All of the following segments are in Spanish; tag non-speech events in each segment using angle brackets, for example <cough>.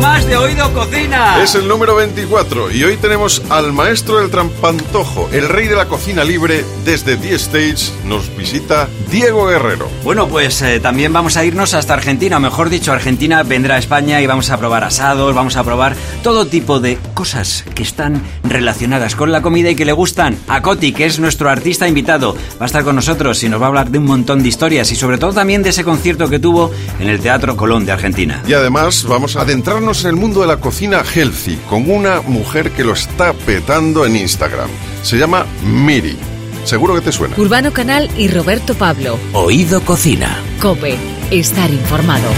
Más de Oído Cocina. Es el número 24 y hoy tenemos al maestro del trampantojo, el rey de la cocina libre desde The Stage. Nos visita Diego Guerrero. Bueno, pues eh, también vamos a irnos hasta Argentina, o mejor dicho, Argentina vendrá a España y vamos a probar asados, vamos a probar todo tipo de cosas que están relacionadas con la comida y que le gustan. A Coti, que es nuestro artista invitado, va a estar con nosotros y nos va a hablar de un montón de historias y sobre todo también de ese concierto que tuvo en el Teatro Colón de Argentina. Y además vamos a adentrarnos en el mundo de la cocina healthy con una mujer que lo está petando en Instagram. Se llama Miri. Seguro que te suena. Urbano Canal y Roberto Pablo. Oído Cocina. Cope, estar informado.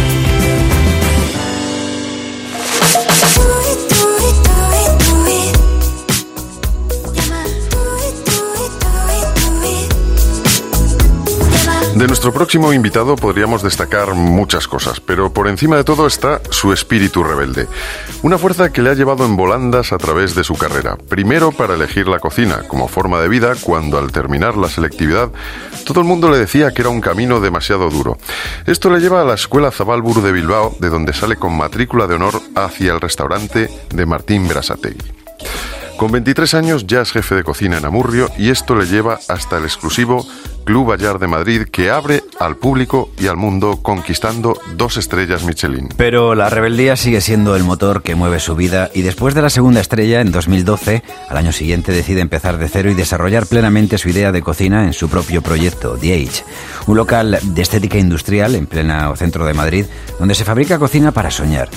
De nuestro próximo invitado podríamos destacar muchas cosas, pero por encima de todo está su espíritu rebelde. Una fuerza que le ha llevado en volandas a través de su carrera. Primero para elegir la cocina como forma de vida, cuando al terminar la selectividad todo el mundo le decía que era un camino demasiado duro. Esto le lleva a la Escuela Zabalburu de Bilbao, de donde sale con matrícula de honor hacia el restaurante de Martín Berasategui. Con 23 años ya es jefe de cocina en Amurrio y esto le lleva hasta el exclusivo Club Bayard de Madrid que abre al público y al mundo conquistando dos estrellas Michelin. Pero la rebeldía sigue siendo el motor que mueve su vida y después de la segunda estrella en 2012, al año siguiente decide empezar de cero y desarrollar plenamente su idea de cocina en su propio proyecto, The Age, un local de estética industrial en plena centro de Madrid donde se fabrica cocina para soñar.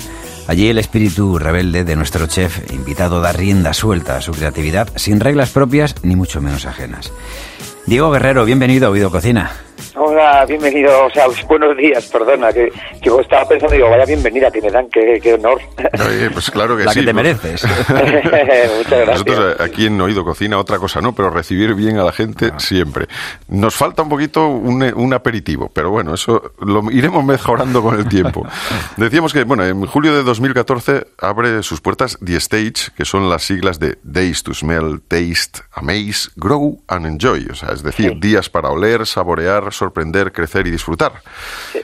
Allí el espíritu rebelde de nuestro chef, invitado da rienda suelta a su creatividad, sin reglas propias ni mucho menos ajenas. Diego Guerrero, bienvenido a Oído Cocina. Hola, bienvenido, o sea, buenos días, perdona, que, que estaba pensando, digo, vaya bienvenida que me dan, qué, qué honor. Oye, pues claro que La sí. que te pues- mereces. <laughs> Muchas gracias. Nosotros eh, aquí en Oído Cocina otra cosa no, pero recibir bien a la gente Ah. siempre. Nos falta un poquito un, eh, un aperitivo, pero bueno, eso lo iremos mejorando con el tiempo. <laughs> Decíamos que, bueno, en julio de 2014 abre sus puertas The Stage, que son las siglas de Days to Smell, Taste, Amaze, Grow and Enjoy. O sea, es decir, Sí. días para oler, saborear, sorprender, crecer y disfrutar.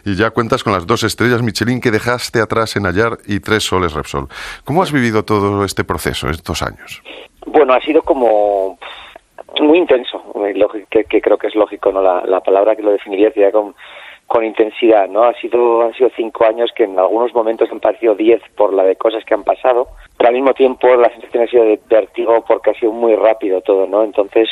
Y ya cuentas con las dos estrellas Michelin que dejaste atrás en Ayar y tres soles Repsol. ¿Cómo has vivido todo este proceso estos años? Bueno, ha sido como muy intenso, que, que creo que es lógico, ¿no? La, la palabra que lo definiría sería con, con intensidad, ¿no? Ha sido, han sido cinco años que en algunos momentos han parecido diez por la de cosas que han pasado, pero al mismo tiempo la sensación ha sido de vértigo porque ha sido muy rápido todo, ¿no? Entonces,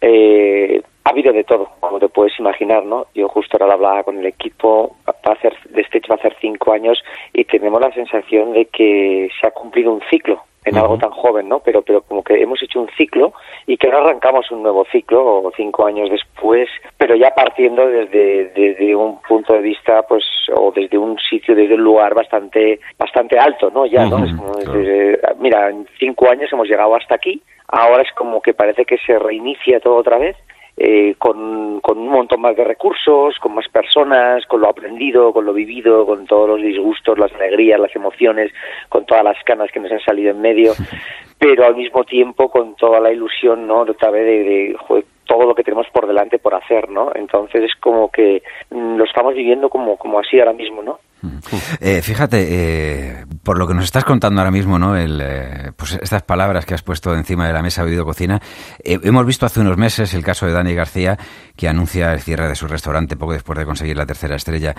eh, ha habido de todo, como te puedes imaginar, ¿no? Yo justo ahora hablaba con el equipo, va a hacer, de Stage va a hacer cinco años y tenemos la sensación de que se ha cumplido un ciclo en algo tan joven, ¿no? Pero, pero como que hemos hecho un ciclo y que ahora arrancamos un nuevo ciclo cinco años después, pero ya partiendo desde, desde un punto de vista, pues, o desde un sitio, desde un lugar bastante, bastante alto, ¿no? Ya, ¿no? Es como desde- mira, en cinco años hemos llegado hasta aquí, ahora es como que parece que se reinicia todo otra vez eh, con, con un montón más de recursos, con más personas, con lo aprendido, con lo vivido, con todos los disgustos, las alegrías, las emociones, con todas las canas que nos han salido en medio, <laughs> pero al mismo tiempo con toda la ilusión, ¿no? De otra vez de, de, joder, todo lo que tenemos por delante por hacer, ¿no? Entonces es como que mm, lo estamos viviendo como, como así ahora mismo, ¿no? Eh, fíjate, eh, por lo que nos estás contando ahora mismo, ¿no? El, eh, pues estas palabras que has puesto encima de la mesa Oído Cocina, eh, hemos visto hace unos meses el caso de Dani García, que anuncia el cierre de su restaurante poco después de conseguir la tercera estrella.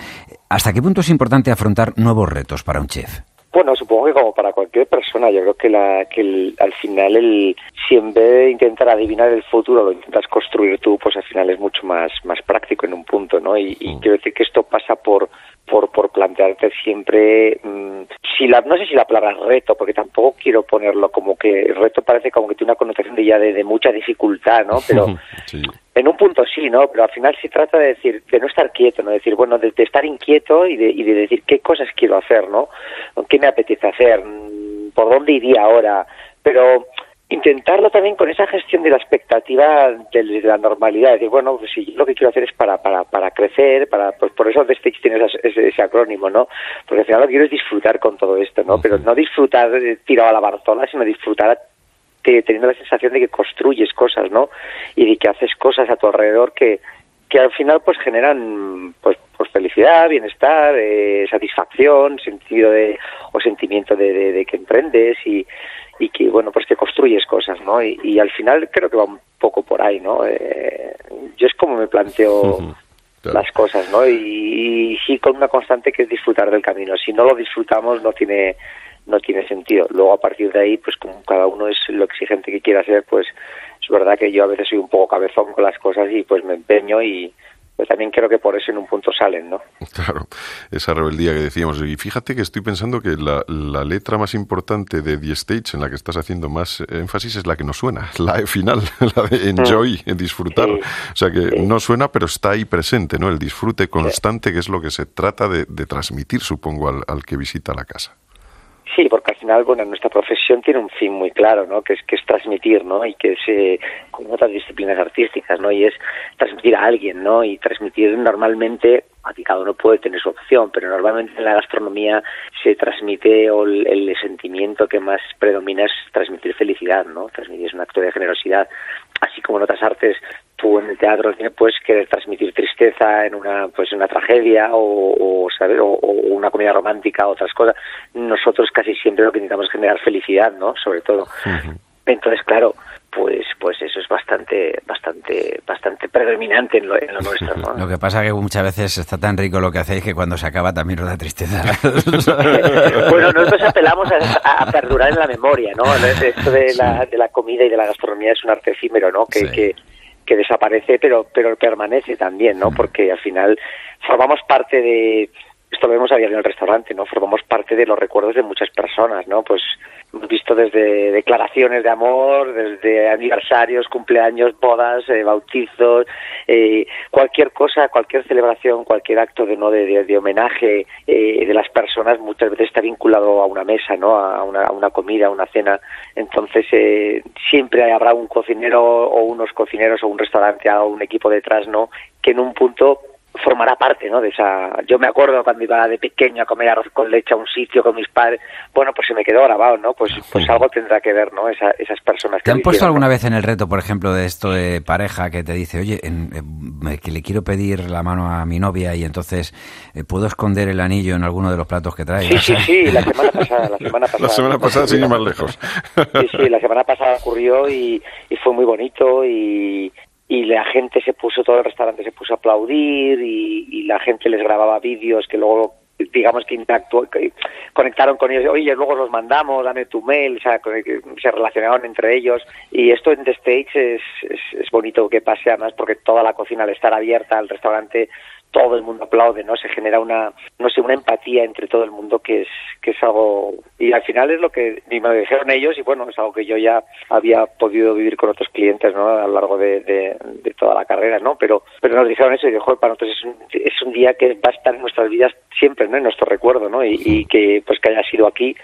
¿Hasta qué punto es importante afrontar nuevos retos para un chef? Bueno, supongo que como para cualquier persona, yo creo que, la, que el- al final, el, si en vez de intentar adivinar el futuro lo intentas construir tú, pues al final es mucho más, más práctico en un punto, ¿no? Y, y quiero decir que esto pasa por, por, por plantearte siempre, mm, si la, no sé si la palabra reto, porque tampoco quiero ponerlo como que reto parece como que tiene una connotación de ya de, de mucha dificultad, ¿no? <laughs> Pero Sí. en un punto sí, ¿no? Pero al final se trata de decir, de no estar quieto, ¿no? Decir, bueno, de, de estar inquieto y de, y de decir qué cosas quiero hacer, ¿no? ¿Qué me apetece hacer? Mm, ¿Por dónde iría ahora? Pero intentarlo también con esa gestión de la expectativa de, de la normalidad, decir, bueno, pues si yo lo que quiero hacer es para, para, para crecer, para, pues por eso Stage tiene esas- ese, ese acrónimo, ¿no? Porque al final lo que quiero es disfrutar con todo esto, ¿no? Pero no disfrutar eh, tirado a la barzola, sino disfrutar te- teniendo la sensación de que construyes cosas, ¿no? Y de que haces cosas a tu alrededor que, que al final pues generan pues, pues felicidad, bienestar, eh, satisfacción, sentido de o sentimiento de, que emprendes y, y que bueno pues que construyes cosas, ¿no? Y, al final creo que va un poco por ahí, ¿no? Eh, yo es como me planteo <laughs> las cosas, ¿no? Y, y, sí con una constante que es disfrutar del camino. Si no lo disfrutamos no tiene no tiene sentido. Luego a partir de ahí, pues como cada uno es lo exigente que quiera ser, pues es verdad que yo a veces soy un poco cabezón con las cosas y pues me empeño y pues también creo que por eso en un punto salen, ¿no? Claro, esa rebeldía que decíamos. Y fíjate que estoy pensando que la, la letra más importante de The Stage, en la que estás haciendo más énfasis, es la que no suena, <laughs> la E final, <laughs> la de enjoy, mm. disfrutar. o sea que no suena, pero está ahí presente, ¿no? El disfrute constante, que es lo que se trata de, de transmitir, supongo, al, al que visita la casa. Sí, porque al final, bueno, nuestra profesión tiene un fin muy claro, ¿no? Que es, que es transmitir, ¿no? Y que es, eh, como otras disciplinas artísticas, ¿no? Y es transmitir a alguien, ¿no? Y transmitir normalmente, aquí cada uno puede tener su opción, pero normalmente en la gastronomía se transmite o el, sentimiento que más predomina es transmitir felicidad, ¿no? Transmitir es un acto de generosidad. Así como en otras artes tú en el teatro puedes querer transmitir tristeza en una pues una tragedia o, o, una comedia romántica o otras cosas. Nosotros casi siempre lo que intentamos es generar felicidad no sobre todo entonces claro pues pues eso es bastante bastante bastante predominante en lo, nuestro ¿no? lo que pasa que muchas veces está tan rico lo que hacéis que cuando se acaba también nos da tristeza. <laughs> Bueno nosotros apelamos a, perdurar en la memoria no <laughs> esto de la, de la comida y de la gastronomía es un arte efímero no que, que que desaparece pero pero permanece también no porque al final formamos parte de esto lo vemos a diario en el restaurante no formamos parte de los recuerdos de muchas personas no pues hemos visto desde declaraciones de amor desde aniversarios cumpleaños bodas eh, bautizos eh, cualquier cosa cualquier celebración cualquier acto de no de, de, homenaje eh, de las personas muchas veces está vinculado a una mesa no a una, a una comida a una cena. Entonces eh, siempre habrá un cocinero o unos cocineros o un restaurante o un equipo detrás no que en un punto formará parte, ¿no? De esa. Yo me acuerdo cuando iba de pequeño a comer arroz con leche a un sitio con mis padres. Bueno, pues se me quedó grabado, ¿no? Pues, pues algo tendrá que ver, ¿no? esas personas. Que ¿Te han puesto alguna vez en el reto, por ejemplo, de esto de pareja que te dice, oye, que le quiero pedir la mano a mi novia y entonces eh, puedo esconder el anillo en alguno de los platos que trae? Sí, sí, sí. La semana pasada, la semana <laughs> pasada. La semana pasada, sin ir más lejos. Sí, sí. La semana pasada ocurrió y, y fue muy bonito y y la gente se puso, todo el restaurante se puso a aplaudir y, la gente les grababa vídeos que luego digamos que, conectaron con ellos, oye, luego los mandamos, dame tu mail, o sea, se relacionaron entre ellos. Y esto en The Stage es, es, es bonito que pase además porque toda la cocina al estar abierta, al restaurante todo el mundo aplaude, ¿no? Se genera una, no sé, una empatía entre todo el mundo que es, que es algo, y al final es lo que me lo dijeron ellos y bueno, es algo que yo ya había podido vivir con otros clientes, ¿no? A lo largo de, de, toda la carrera, ¿no? Pero, pero nos dijeron eso y dijo, para nosotros es un, es un día que va a estar en nuestras vidas siempre, ¿no? En nuestro recuerdo, ¿no? Y, y que, pues que haya sido aquí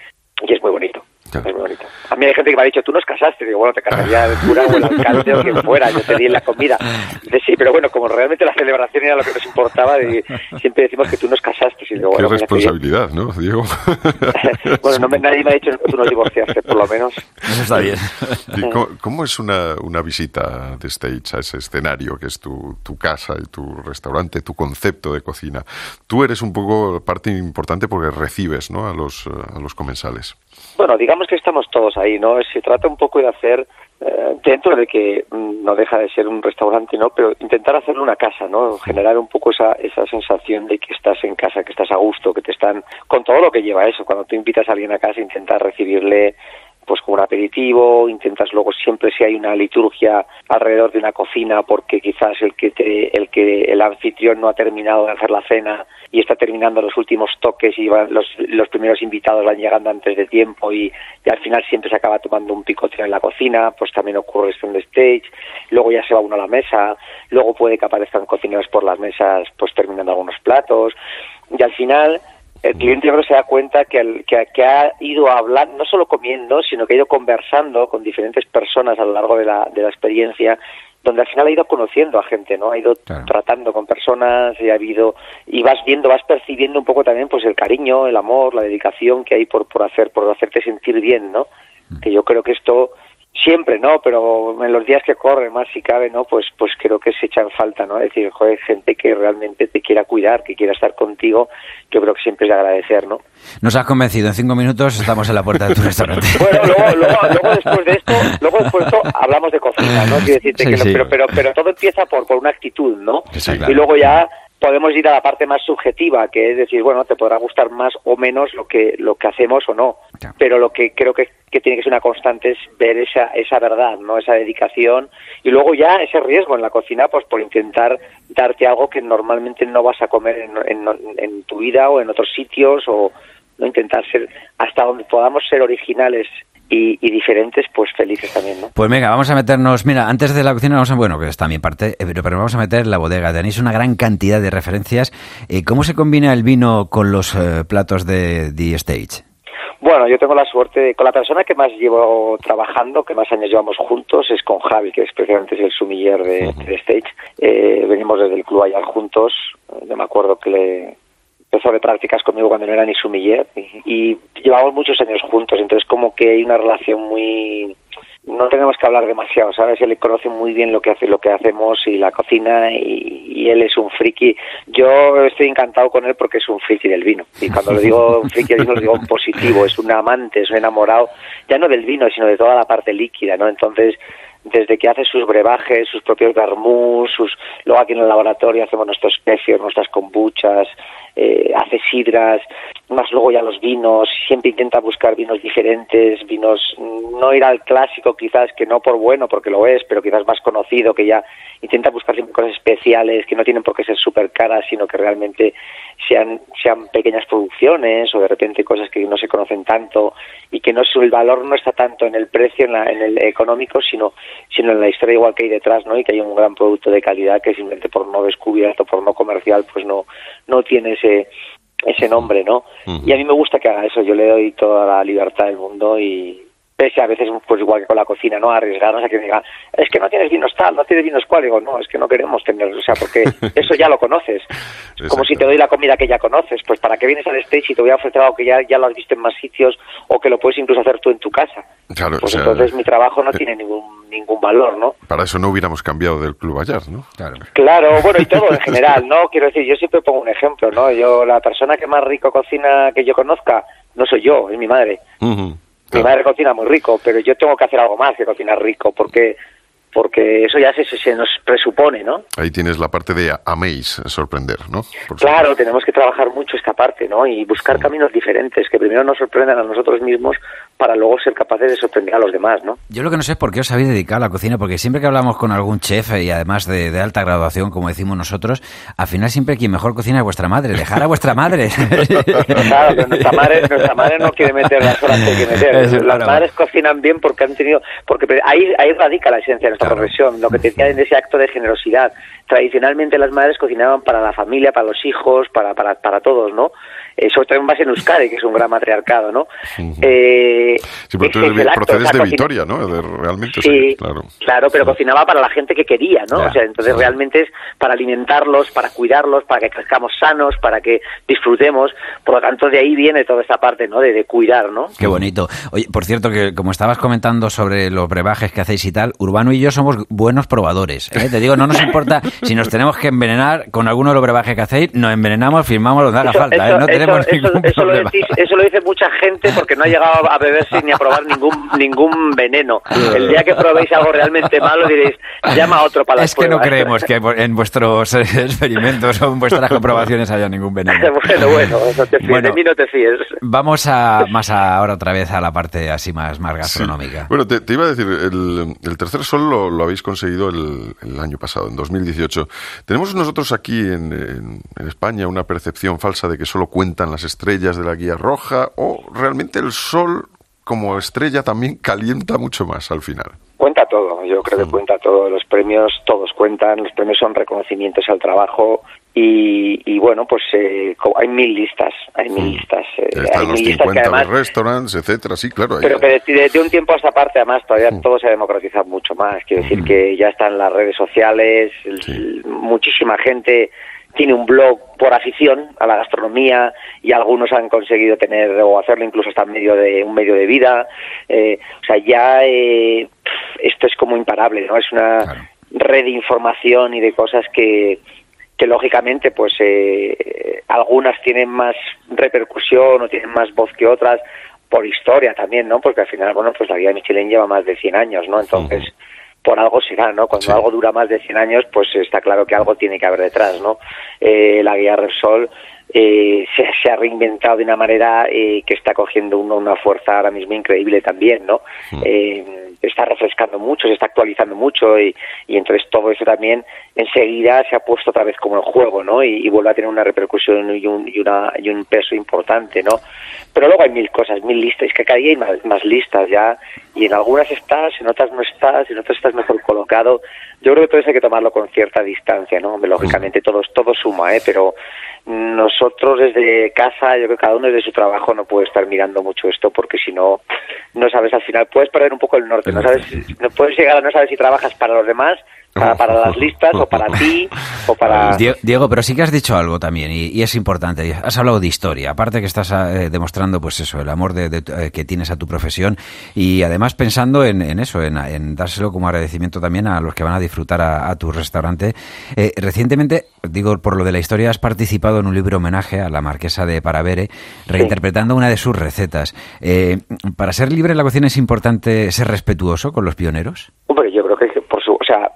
y es muy bonito. Es muy bonito. A mí hay gente que me ha dicho, tú nos casaste. Digo, bueno, te casaría el cura o el alcalde o quien fuera, yo te di la comida. Dice, sí, pero bueno, como realmente la celebración era lo que nos importaba, siempre decimos que tú nos casaste. Y Qué responsabilidad, ¿no, Diego? <laughs> bueno, <laughs> no me, nadie me ha dicho que tú nos divorciaste, por lo menos. Eso está bien. cómo, es una, una, visita de stage a ese escenario que es tu, tu casa y tu restaurante, tu concepto de cocina? Tú eres un poco parte importante porque recibes ¿no? a, los, a los comensales. Bueno, digamos que estamos todos ahí, ¿no? Se trata un poco de hacer, eh, dentro de que mm, no deja de ser un restaurante, ¿no? Pero intentar hacerlo una casa, ¿no? Generar un poco esa, esa sensación de que estás en casa, que estás a gusto, que te están, con todo lo que lleva eso. Cuando tú invitas a alguien a casa, intentar recibirle pues como un aperitivo, intentas luego siempre si hay una liturgia alrededor de una cocina porque quizás el que te, el que el anfitrión no ha terminado de hacer la cena y está terminando los últimos toques y van, los, los primeros invitados van llegando antes de tiempo y, al final siempre se acaba tomando un picoteo en la cocina, pues también ocurre esto en el stage, luego ya se va uno a la mesa, luego puede que aparezcan cocineros por las mesas pues terminando algunos platos y al final el cliente yo creo se da cuenta que, que, ha ido a hablar, no solo comiendo, sino que ha ido conversando con diferentes personas a lo largo de la, de la experiencia, donde al final ha ido conociendo a gente, ¿no? Ha ido tratando con personas y ha habido, y vas viendo, vas percibiendo un poco también pues el cariño, el amor, la dedicación que hay por, por hacer, por hacerte sentir bien, ¿no? Mm. Que yo creo que esto siempre, ¿no? Pero en los días que corren, más si cabe, ¿no? Pues, pues creo que se echa en falta, ¿no? Es decir, joder, gente que realmente te quiera cuidar, que quiera estar contigo, yo creo que siempre es de agradecer, ¿no? Nos has convencido, en cinco minutos estamos en la puerta de tu <laughs> restaurante. bueno, luego, luego, luego, después de esto, luego después de esto hablamos de cocina, ¿no? Quiero decirte Sí, que, sí. pero, pero, pero todo empieza por, por una actitud, ¿no? Sí, claro. Y luego ya podemos ir a la parte más subjetiva, que es decir, bueno, te podrá gustar más o menos lo que lo que hacemos o no, Claro. pero lo que creo que, que tiene que ser una constante es ver esa esa verdad, no esa dedicación y luego ya ese riesgo en la cocina, pues por intentar darte algo que normalmente no vas a comer en, en, en tu vida o en otros sitios o no intentar ser hasta donde podamos ser originales y, y diferentes, pues felices también, ¿no? Pues venga, vamos a meternos. Mira, antes de la cocina, vamos a. Bueno, que está mi parte, eh, pero, pero vamos a meter la bodega. Tenéis una gran cantidad de referencias. Eh, ¿Cómo se combina el vino con los eh, platos de The Stage? Bueno, yo tengo la suerte, de- con la persona que más llevo trabajando, que más años llevamos juntos, es con Javi, que es precisamente es el sumiller de, de Stage. Eh, venimos desde el club allá juntos. Yo me acuerdo que le empezó de prácticas conmigo cuando no era ni sumiller y, y llevamos muchos años juntos, entonces como que hay una relación muy no tenemos que hablar demasiado, ¿sabes? Él conoce muy bien lo que hace, lo que hacemos y la cocina y, y él es un friki. Yo estoy encantado con él porque es un friki del vino. Y cuando lo digo un friki del vino lo digo en positivo, es un amante, es un enamorado, ya no del vino, sino de toda la parte líquida, ¿no? Entonces, desde que hace sus brebajes, sus propios vermús, sus luego aquí en el laboratorio hacemos nuestros kefir, nuestras kombuchas, eh, hace sidras, más luego ya los vinos, siempre intenta buscar vinos diferentes, vinos, mm, no ir al clásico quizás, que no por bueno, porque lo es, pero quizás más conocido, que ya intenta buscar siempre cosas especiales, que no tienen por qué ser súper caras, sino que realmente sean, sean pequeñas producciones o de repente cosas que no se conocen tanto y que no es, el valor no está tanto en el precio, en, la- en el económico, sino, sino en la historia igual que hay detrás, ¿no? Y que hay un gran producto de calidad que simplemente por no descubierto, por no comercial, pues no, no tiene ese, ese nombre, ¿no? Y a mí me gusta que haga eso, yo le doy toda la libertad del mundo y pese a veces, pues igual que con la cocina, ¿no? Arriesgarnos a que me diga, es que no tienes vinos tal, no tienes vinos cual, digo, no, es que no queremos tener, o sea, porque <laughs> eso ya lo conoces. Como si te doy la comida que ya conoces, pues para qué vienes al stage y te voy a ofrecer algo que ya, ya lo has visto en más sitios o que lo puedes incluso hacer tú en tu casa. Claro, Pues o sea, entonces mi trabajo no eh, tiene ningún, ningún valor, ¿no? Para eso no hubiéramos cambiado del Club Bayard, ¿no? Claro. Claro, bueno, y todo en <laughs> general, ¿no? Quiero decir, yo siempre pongo un ejemplo, ¿no? Yo, la persona que más rico cocina que yo conozca, no soy yo, es mi madre. Ujú, Mi madre cocina muy rico, pero yo tengo que hacer algo más que cocinar rico, porque porque eso ya se, nos presupone, ¿no? Ahí tienes la parte de améis, sorprender, ¿no? Por Claro, tenemos que trabajar mucho esta parte, ¿no? Y buscar caminos diferentes que primero nos sorprendan a nosotros mismos para luego ser capaces de sorprender a los demás, ¿no? Yo lo que no sé es por qué os habéis dedicado a la cocina, porque siempre que hablamos con algún chef y además de, de alta graduación, como decimos nosotros, al final siempre quien mejor cocina es vuestra madre. Dejar a vuestra madre. <laughs> Claro, pero nuestra madre, nuestra madre no quiere meter las horas que hay que meter. <laughs> Eso, las claro. madres cocinan bien porque han tenido, porque ahí, ahí radica la esencia de nuestra Claro. profesión, lo que te decía en ese acto de generosidad. Tradicionalmente las madres cocinaban para la familia, para los hijos, para, para, para todos, ¿no? Eh, sobre todo en base en Euskadi, que es un gran matriarcado, ¿no? Eh, Sí, pero tú eres- acto, procedes o sea, de Vitoria, ¿no? De- realmente, o sea, Sí, claro. claro, pero cocinaba para la gente que quería, ¿no? Ya, o sea, entonces sí. realmente es para alimentarlos, para cuidarlos, para que crezcamos sanos, para que disfrutemos. Por lo tanto, de ahí viene toda esta parte, ¿no? De, de cuidar, ¿no? Qué bonito. Oye, por cierto, que como estabas comentando sobre los brebajes que hacéis y tal, Urbano y yo somos buenos probadores. ¿eh? Te digo, no nos importa si nos tenemos que envenenar con alguno de los brebajes que hacéis, nos envenenamos, firmamos lo que haga Eso- falta. ¿eh? eso- No tenemos eso- ningún eso lo problema. decís- eso lo dice mucha gente porque no ha llegado a beberse ni a probar ningún ningún veneno. El día que probéis algo realmente malo diréis, llama a otro para Es que no pruebas. creemos que en vuestros eh, experimentos o en vuestras comprobaciones haya ningún veneno. <laughs> bueno, bueno, no te fíes, Bueno. de mí no te fíes. Vamos a más a- ahora otra vez a la parte así más, más gastronómica. Bueno, te, te iba a decir, el, el tercer sol lo, lo habéis conseguido el, año pasado, en 2018. Tenemos nosotros aquí en- en España una percepción falsa de que solo cuentan las estrellas de la guía roja o realmente el sol como estrella también calienta mucho más al final. Cuenta todo, yo creo que cuenta todo. Los premios todos cuentan, los premios son reconocimientos al trabajo y, y bueno, pues eh, hay mil listas, hay mil listas. eh, hay los mil listas que 50 además, restaurants, etcétera, sí, claro. pero que de, de- de un tiempo a esta parte además todavía todo se ha democratizado mucho más. Quiero decir que ya están las redes sociales, el- Sí. muchísima gente tiene un blog por afición a la gastronomía y algunos han conseguido tener o hacerlo incluso hasta medio de un medio de vida. Eh, o sea, ya eh, esto es como imparable, ¿no? Es una red de información y de cosas que, que lógicamente pues eh, algunas tienen más repercusión o tienen más voz que otras por historia también, ¿no? Porque al final, bueno, pues la guía de Michelin lleva más de 100 años, ¿no? Entonces, por algo será, ¿no? Cuando algo dura más de 100 años, pues está claro que algo tiene que haber detrás, ¿no? Eh, la guía Repsol eh, se, ha reinventado de una manera eh, que está cogiendo una fuerza ahora mismo increíble también, ¿no? Eh, está refrescando mucho, se está actualizando mucho y, y, entonces todo eso también enseguida se ha puesto otra vez como en juego, ¿no? Y, vuelve a tener una repercusión y un, y, una, y un peso importante, ¿no? Pero luego hay mil cosas, mil listas, es que cada día hay más, más listas ya y en algunas estás, en otras no estás, en otras estás mejor colocado. Yo creo que todo eso hay que tomarlo con cierta distancia, ¿no? Lógicamente todo, todo suma, ¿eh? Pero nosotros desde casa, yo creo que cada uno desde su trabajo no puede estar mirando mucho esto porque si no, no sabes al final, puedes perder un poco el norte, no sabes, no puedes llegar a no saber si trabajas para los demás para, las listas o para ti o para... Diego, pero sí que has dicho algo también y, es importante. Has hablado de historia, aparte que estás eh, demostrando pues eso, el amor de, eh, que tienes a tu profesión y además pensando en, eso, en, dárselo como agradecimiento también a los que van a disfrutar a, tu restaurante. Eh, recientemente, digo por lo de la historia, has participado en un libro homenaje a la marquesa de Paravere, reinterpretando una de sus recetas. ¿Para ser libre en la cocina es importante ser respetuoso con los pioneros? Hombre, yo creo que por su... O sea,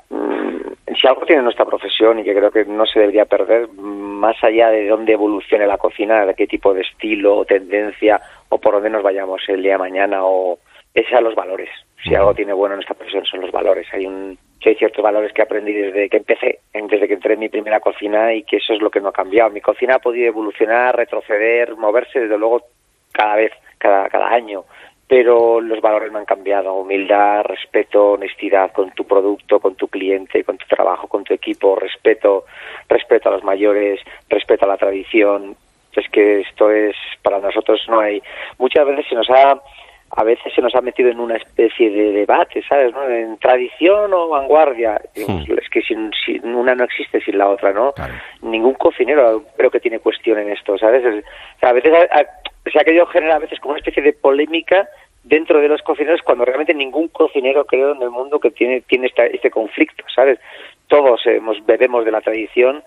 si algo tiene nuestra profesión y que creo que no se debería perder, más allá de dónde evolucione la cocina, de qué tipo de estilo o tendencia o por dónde nos vayamos el día de mañana, o es a los valores. Si algo tiene bueno en esta profesión son los valores. Hay un hay ciertos valores que aprendí desde que empecé, desde que entré en mi primera cocina y que eso es lo que no ha cambiado. Mi cocina ha podido evolucionar, retroceder, moverse desde luego cada vez, cada, cada año pero los valores no han cambiado. Humildad, respeto, honestidad con tu producto, con tu cliente, con tu trabajo, con tu equipo, respeto, respeto a los mayores, respeto a la tradición. Es que esto es, para nosotros no hay, muchas veces se nos ha, a veces se nos ha metido en una especie de debate, ¿sabes? ¿no? En tradición o vanguardia. Hmm. Es que sin, una no existe sin la otra, ¿no? Ningún cocinero creo que tiene cuestión en esto, ¿sabes? a veces se ha querido generar a veces como una especie de polémica dentro de los cocineros cuando realmente ningún cocinero creo en el mundo que tiene tiene este conflicto, ¿sabes? Todos hemos, bebemos de la tradición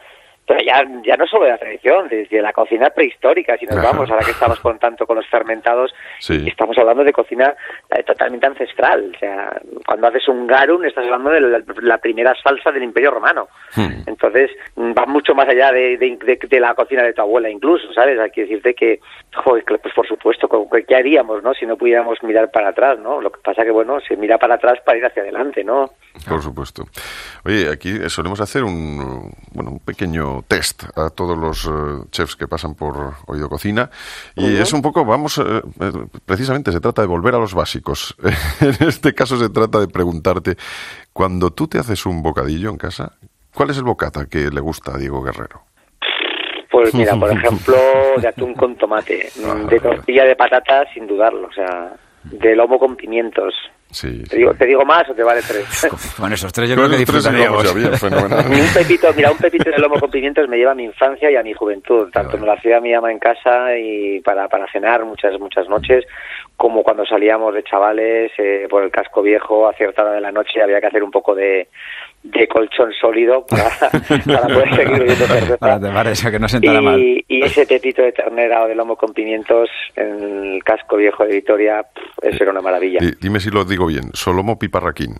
pero ya, ya no solo de la tradición, desde la cocina prehistórica, si nos vamos, ahora que estamos con tanto con los fermentados, estamos hablando de cocina eh, totalmente ancestral. O sea, cuando haces un garum, estás hablando de la, primera salsa del Imperio Romano. Hmm. Entonces, va mucho más allá de, de, la cocina de tu abuela, incluso, ¿sabes? Hay que decirte que, joder, pues por supuesto, ¿qué haríamos, no? Si no pudiéramos mirar para atrás, ¿no? Lo que pasa que, bueno, se mira para atrás para ir hacia adelante, ¿no? Por supuesto. Oye, aquí solemos hacer un, bueno, un pequeño test a todos los eh, chefs que pasan por Oído Cocina. Y es un poco, vamos, eh, eh, precisamente se trata de volver a los básicos. <laughs> en este caso se trata de preguntarte, cuando tú te haces un bocadillo en casa, ¿cuál es el bocata que le gusta a Diego Guerrero? Pues <laughs> mira, por ejemplo, de atún con tomate, <laughs> ah, de tortilla de patata sin dudarlo, o sea, de lomo con pimientos, ¿Te, digo, ¿Te, digo, más o te vale tres? Bueno, esos tres yo creo que disfrutaríamos. <laughs> un pepito, mira, un pepito de lomo con pimientos me lleva a mi infancia y a mi juventud. Tanto me lo hacía mi ama en casa y para, para cenar muchas, muchas noches, como cuando salíamos de chavales eh, por el casco viejo a cierta hora de la noche había que hacer un poco de, de colchón sólido para, <laughs> para poder seguir bebiendo cerveza. Para, eso, que no y, mal. y ese pepito de ternera o de lomo con pimientos en el casco viejo de Vitoria, eso era una maravilla. dime si lo digo bien, Solomo Piparraquín.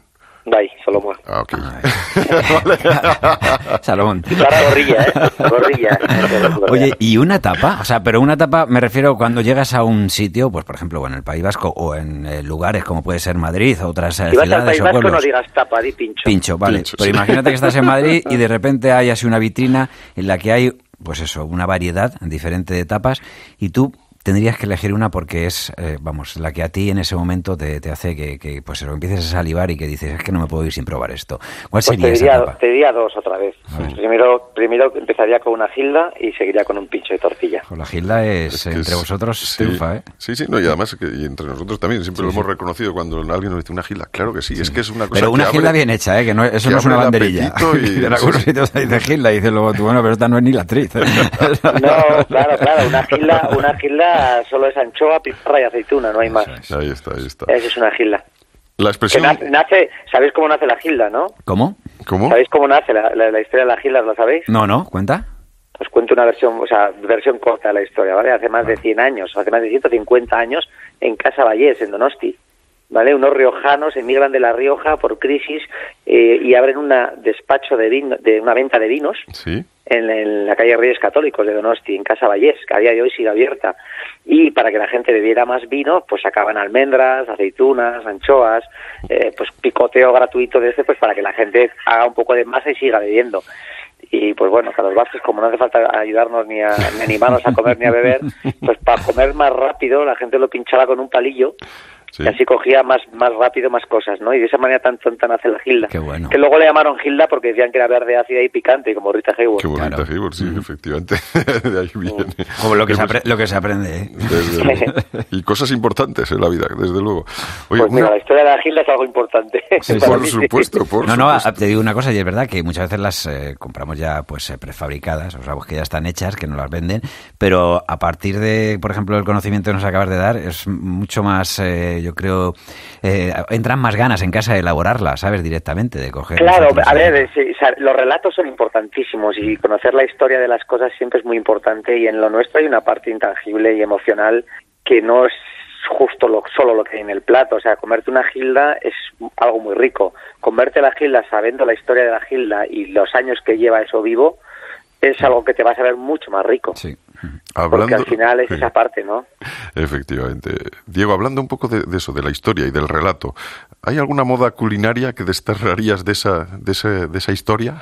Dai, Solomon. Ah, ok. <laughs> Salomón. Para gorrilla, ¿eh? Gorrilla. <laughs> Oye, ¿y una tapa? O sea, pero una tapa, me refiero cuando llegas a un sitio, pues por ejemplo, en el País Vasco o en eh, lugares como puede ser Madrid o otras eh, si ciudades vas al País Vasco no digas tapa, di pincho. Pincho, vale. pero imagínate que estás en Madrid y de <laughs> repente hay así una vitrina en la que hay, pues eso, una variedad diferente de tapas y tú tendrías que elegir una porque es, eh, vamos, la que a ti en ese momento te, te hace que, que, pues lo empieces a salivar y que dices, es que no me puedo ir sin probar esto. ¿Cuál pues sería te diría, esa Te diría dos otra vez. Primero, primero empezaría con una gilda y seguiría con un pincho de tortilla. Con la gilda es, entre vosotros sí, triunfa, ¿eh? Sí, sí, no, y además que, y entre nosotros también, siempre lo hemos reconocido cuando alguien nos dice una gilda. Claro que sí, es que es una cosa Pero una gilda bien hecha, ¿eh? Que no, eso no es una banderilla. Y, <laughs> en algunos sitios dice gilda y dices luego tú, bueno, pero esta no es ni la actriz. <laughs> no, claro, claro, una gilda, una gilda <laughs> solo es anchoa, piparra y aceituna, no hay más. Ahí está, ahí está. Esa es una gilda. La expresión... nace, ¿Sabéis cómo nace la gilda, no? ¿Cómo? ¿Cómo? ¿Sabéis cómo nace la, la, historia de la gilda? ¿Lo sabéis? No, no, cuenta. Os cuento una versión, o sea, versión corta de la historia, ¿vale? Hace más de 100 años, hace más de 150 años, en Casa Vallés, en Donosti. ¿Vale? Unos riojanos emigran de La Rioja por crisis eh, y abren un despacho de, vino, de una venta de vinos en, la calle Reyes Católicos de Donosti, en Casa Vallés, que a día de hoy sigue abierta. Y para que la gente bebiera más vino, pues sacaban almendras, aceitunas, anchoas, eh, pues picoteo gratuito de este, pues para que la gente haga un poco de masa y siga bebiendo y pues bueno, que a los vascos como no hace falta ayudarnos ni, a, ni animarnos a comer ni a beber, pues para comer más rápido la gente lo pinchaba con un palillo y así cogía más, más rápido más cosas, ¿no? Y de esa manera tan tonta nace la Gilda. Qué bueno. Que luego le llamaron Gilda porque decían que era verde, ácida y picante, como Rita Hayworth. Qué bueno, Rita Hayworth, sí, efectivamente. <laughs> de ahí viene. Como lo que, se, lo que se aprende. ¿eh? <laughs> y cosas importantes en la vida, desde luego. Oye, pues mira, la historia de la Gilda es algo importante. <laughs> por supuesto, por No, no, te digo una cosa, y es verdad que muchas veces las eh, compramos ya pues eh, prefabricadas, o sea, pues que ya están hechas, que no las venden, pero a partir de, por ejemplo, el conocimiento que nos acabas de dar, es mucho más, yo creo, eh, entran más ganas en casa de elaborarla, ¿sabes? Directamente, de coger. Claro, a ver, los relatos son importantísimos y conocer la historia de las cosas siempre es muy importante y en lo nuestro hay una parte intangible y emocional que no es justo lo, solo lo que hay en el plato. O sea, comerte una gilda es algo muy rico. Comerte la gilda sabiendo la historia de la gilda y los años que lleva eso vivo es algo que te va a saber mucho más rico. Sí. Porque al final es esa parte, ¿no? Efectivamente. Diego, hablando un poco de, eso, de la historia y del relato, ¿hay alguna moda culinaria que desterrarías de esa, de, de esa historia?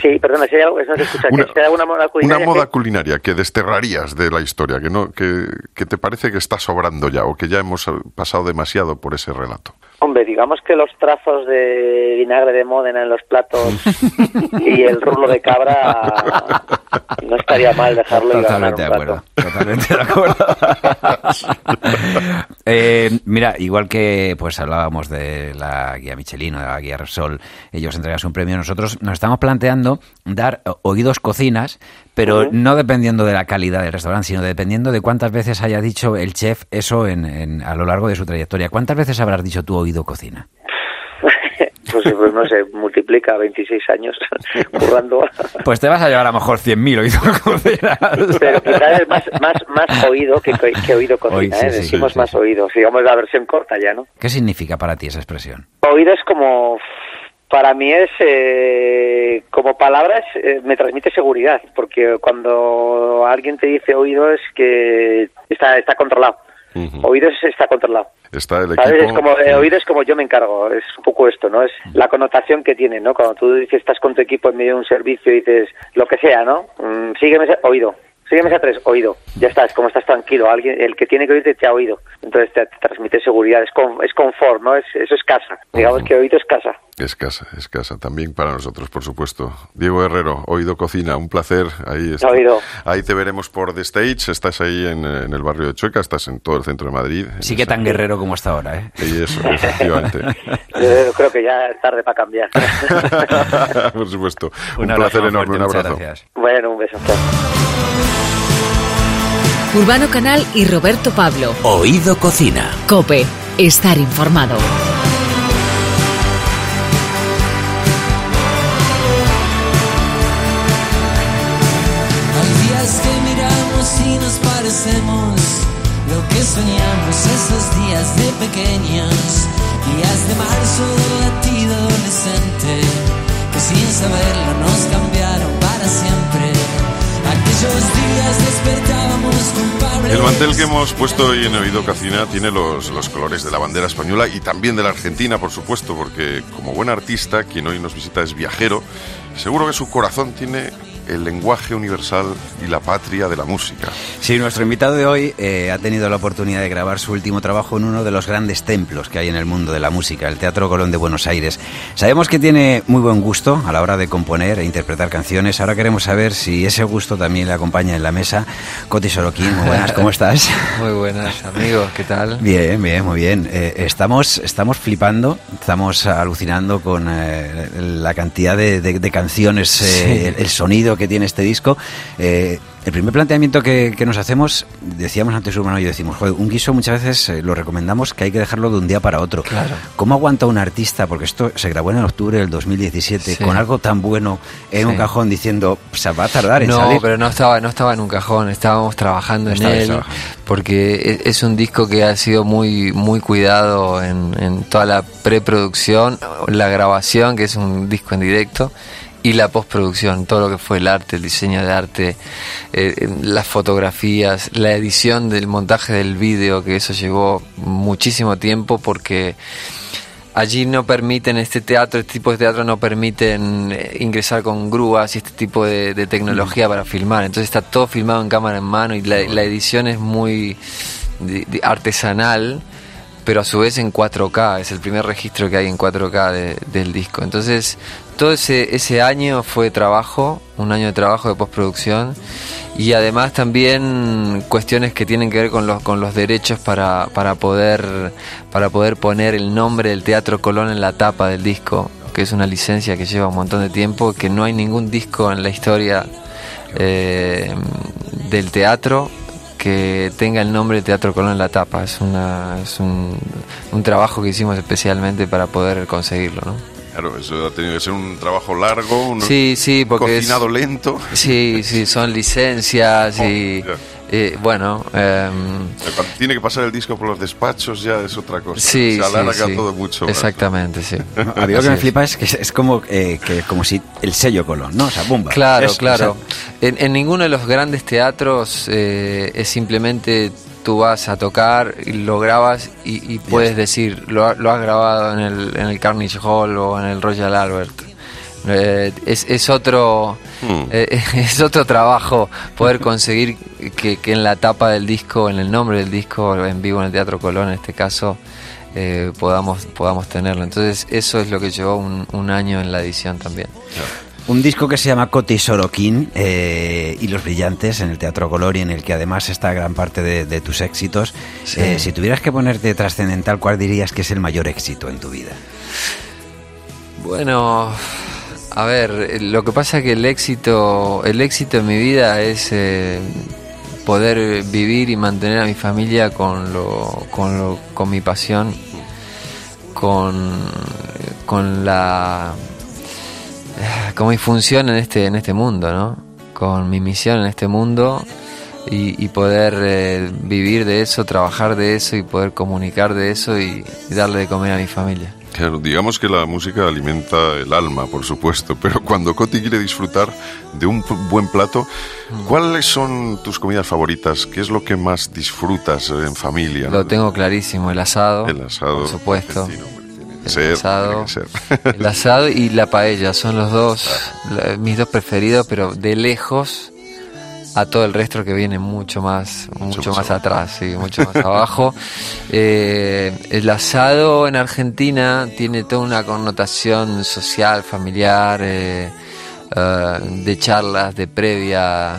Sí, perdona, si hay algo, eso se escucha. Una, alguna moda culinaria, una moda culinaria que desterrarías de la historia, que, no, que, que te parece que está sobrando ya o que ya hemos pasado demasiado por ese relato. Hombre, digamos que los trazos de vinagre de Módena en los platos <laughs> y el rulo de cabra no estaría mal dejarlo totalmente de acuerdo totalmente de acuerdo. <laughs> Eh, mira igual que pues hablábamos de la guía Michelin o de la guía Repsol ellos entregan un premio nosotros nos estamos planteando dar oídos cocinas pero no dependiendo de la calidad del restaurante sino dependiendo de cuántas veces haya dicho el chef eso en, a lo largo de su trayectoria cuántas veces habrás dicho tú oído cocina <laughs> pues, pues, no sé, multiplica 26 años <laughs> currando. Pues te vas a llevar a lo mejor 100.000 oídos <laughs> cocina. Pero quizás es más, más, más oído que, que oído cocina, ¿eh? decimos más oído, digamos la versión corta ya, ¿no? ¿Qué significa para ti esa expresión? Oído es como para mí es eh, como palabras eh, me transmite seguridad porque cuando alguien te dice oído es que está está controlado Oídos está controlado. Está el equipo... Es como, eh, oídos como yo me encargo, es un poco esto, ¿no? Es la connotación que tiene, ¿no? Cuando tú dices estás con tu equipo en medio de un servicio y dices lo que sea, ¿no? Mm, sígueme, oído. Sígueme a tres, oído. Ya estás, como estás tranquilo. Alguien, el que tiene que oírte te ha oído. Entonces te, transmite seguridad. Es, es confort, ¿no? Es, eso es casa. Digamos que oído es casa. Es casa, es casa. También para nosotros, por supuesto. Diego Herrero, Oído Cocina, un placer. Ahí está. Oído. Ahí te veremos por The Stage. Estás ahí en, el barrio de Chueca, estás en todo el centro de Madrid. Sí que tan guerrero como está ahora, ¿eh? Y eso, efectivamente. <laughs> Yo creo que ya es tarde para cambiar. <laughs> por supuesto. Un, placer enorme, un abrazo. Bueno, un beso. Urbano Canal y Roberto Pablo. Oído Cocina. Cope. Estar informado. Parecemos. Lo que soñamos esos días de pequeños. Días de marzo latido adolescente. Que sin saberlo nos cambiaron para siempre. Aquellos días despertábamos el mantel que hemos puesto hoy en Oído Cocina tiene los, los, colores de la bandera española y también de la Argentina, por supuesto, porque como buen artista, quien hoy nos visita es viajero, seguro que su corazón tiene el lenguaje universal y la patria de la música. Sí, nuestro invitado de hoy eh, ha tenido la oportunidad de grabar su último trabajo en uno de los grandes templos que hay en el mundo de la música, el Teatro Colón de Buenos Aires. Sabemos que tiene muy buen gusto a la hora de componer e interpretar canciones. Ahora queremos saber si ese gusto también le acompaña en la mesa. Coti Sorokin, muy buenas, ¿cómo <laughs> estás? Muy buenas, amigo, ¿qué tal? Bien, bien, muy bien. Eh, estamos, estamos flipando, estamos alucinando con eh, la cantidad de, canciones, el, sonido que tiene este disco. Eh, el primer planteamiento que, que, nos hacemos, decíamos antes Urbano y yo decimos, joder, un guiso muchas veces eh, lo recomendamos que hay que dejarlo de un día para otro. Claro. ¿Cómo aguanta un artista? Porque esto se grabó en octubre del 2017, Sí. con algo tan bueno en Sí. un cajón diciendo, o sea, va a tardar en No, salir. pero no estaba, no estaba en un cajón, estábamos trabajando en Estabais él, trabajando. porque es, es un disco que ha sido muy, muy cuidado en, en toda la preproducción, la grabación, que es un disco en directo, y la postproducción, todo lo que fue el arte, el diseño de arte, eh, eh, las fotografías, la edición del montaje del vídeo, que eso llevó muchísimo tiempo porque allí no permiten este teatro, este tipo de teatro no permiten eh, ingresar con grúas y este tipo de, de tecnología para filmar. Entonces está todo filmado en cámara en mano y la, la edición es muy artesanal, pero a su vez en 4K. Es el primer registro que hay en 4K de- del disco. Entonces todo ese, año fue trabajo, un año de trabajo de postproducción y además también cuestiones que tienen que ver con los derechos para, para poder para poder poner el nombre del Teatro Colón en la tapa del disco que es una licencia que lleva un montón de tiempo que no hay ningún disco en la historia eh, del teatro que tenga el nombre de Teatro Colón en la tapa es una es un, un trabajo que hicimos especialmente para poder conseguirlo ¿no? Claro, eso ha tenido que ser un trabajo largo, un Sí, sí, porque es- cocinado lento. Sí, sí, son licencias y Oh, eh, bueno, Cuando tiene que pasar el disco por los despachos ya es otra cosa. sí, Se alarga sí, sí. todo mucho. más. Exactamente, sí. <laughs> A mí lo que me flipa es que es, como, eh, que, como si el sello Colón, ¿no? O sea, bomba. Claro, Es- claro. o En, en ninguno de los grandes teatros eh, es simplemente tú vas a tocar y lo grabas y, y puedes decir, lo, ha- lo has grabado en el, en el Carnegie Hall o en el Royal Albert. Eh, es, es otro Hmm. eh, <laughs> es otro trabajo poder conseguir que, que en la tapa del disco, en el nombre del disco, en vivo en el Teatro Colón en este caso, eh, podamos, podamos tenerlo. Entonces eso es lo que llevó un, un año en la edición también. Un disco que se llama Coti Sorokin eh, y Los Brillantes en el Teatro Color y en el que además está gran parte de, de tus éxitos. Sí. Eh, si tuvieras que ponerte trascendental, ¿cuál dirías que es el mayor éxito en tu vida? Bueno, a ver, eh, lo que pasa es que el éxito, el éxito en mi vida es eh, poder vivir y mantener a mi familia con lo, con lo, con mi pasión, con, con la, con mi función en este, en este mundo, ¿no? Con mi misión en este mundo y, poder eh, vivir de eso, trabajar de eso y poder comunicar de eso y darle de comer a mi familia. Claro, digamos que la música alimenta el alma, por supuesto, pero cuando Coti quiere disfrutar de un buen plato, Mm. ¿cuáles son tus comidas favoritas? ¿Qué es lo que más disfrutas en familia? Lo tengo clarísimo, el asado. El asado. Por supuesto. argentino, El ser, asado, el asado y la paella son los dos, mis dos preferidos, pero de lejos a todo el resto que viene mucho más, mucho, más atrás, sí, mucho más <laughs> abajo. Eh, el asado en Argentina tiene toda una connotación social, familiar, eh, eh, de charlas, de previa,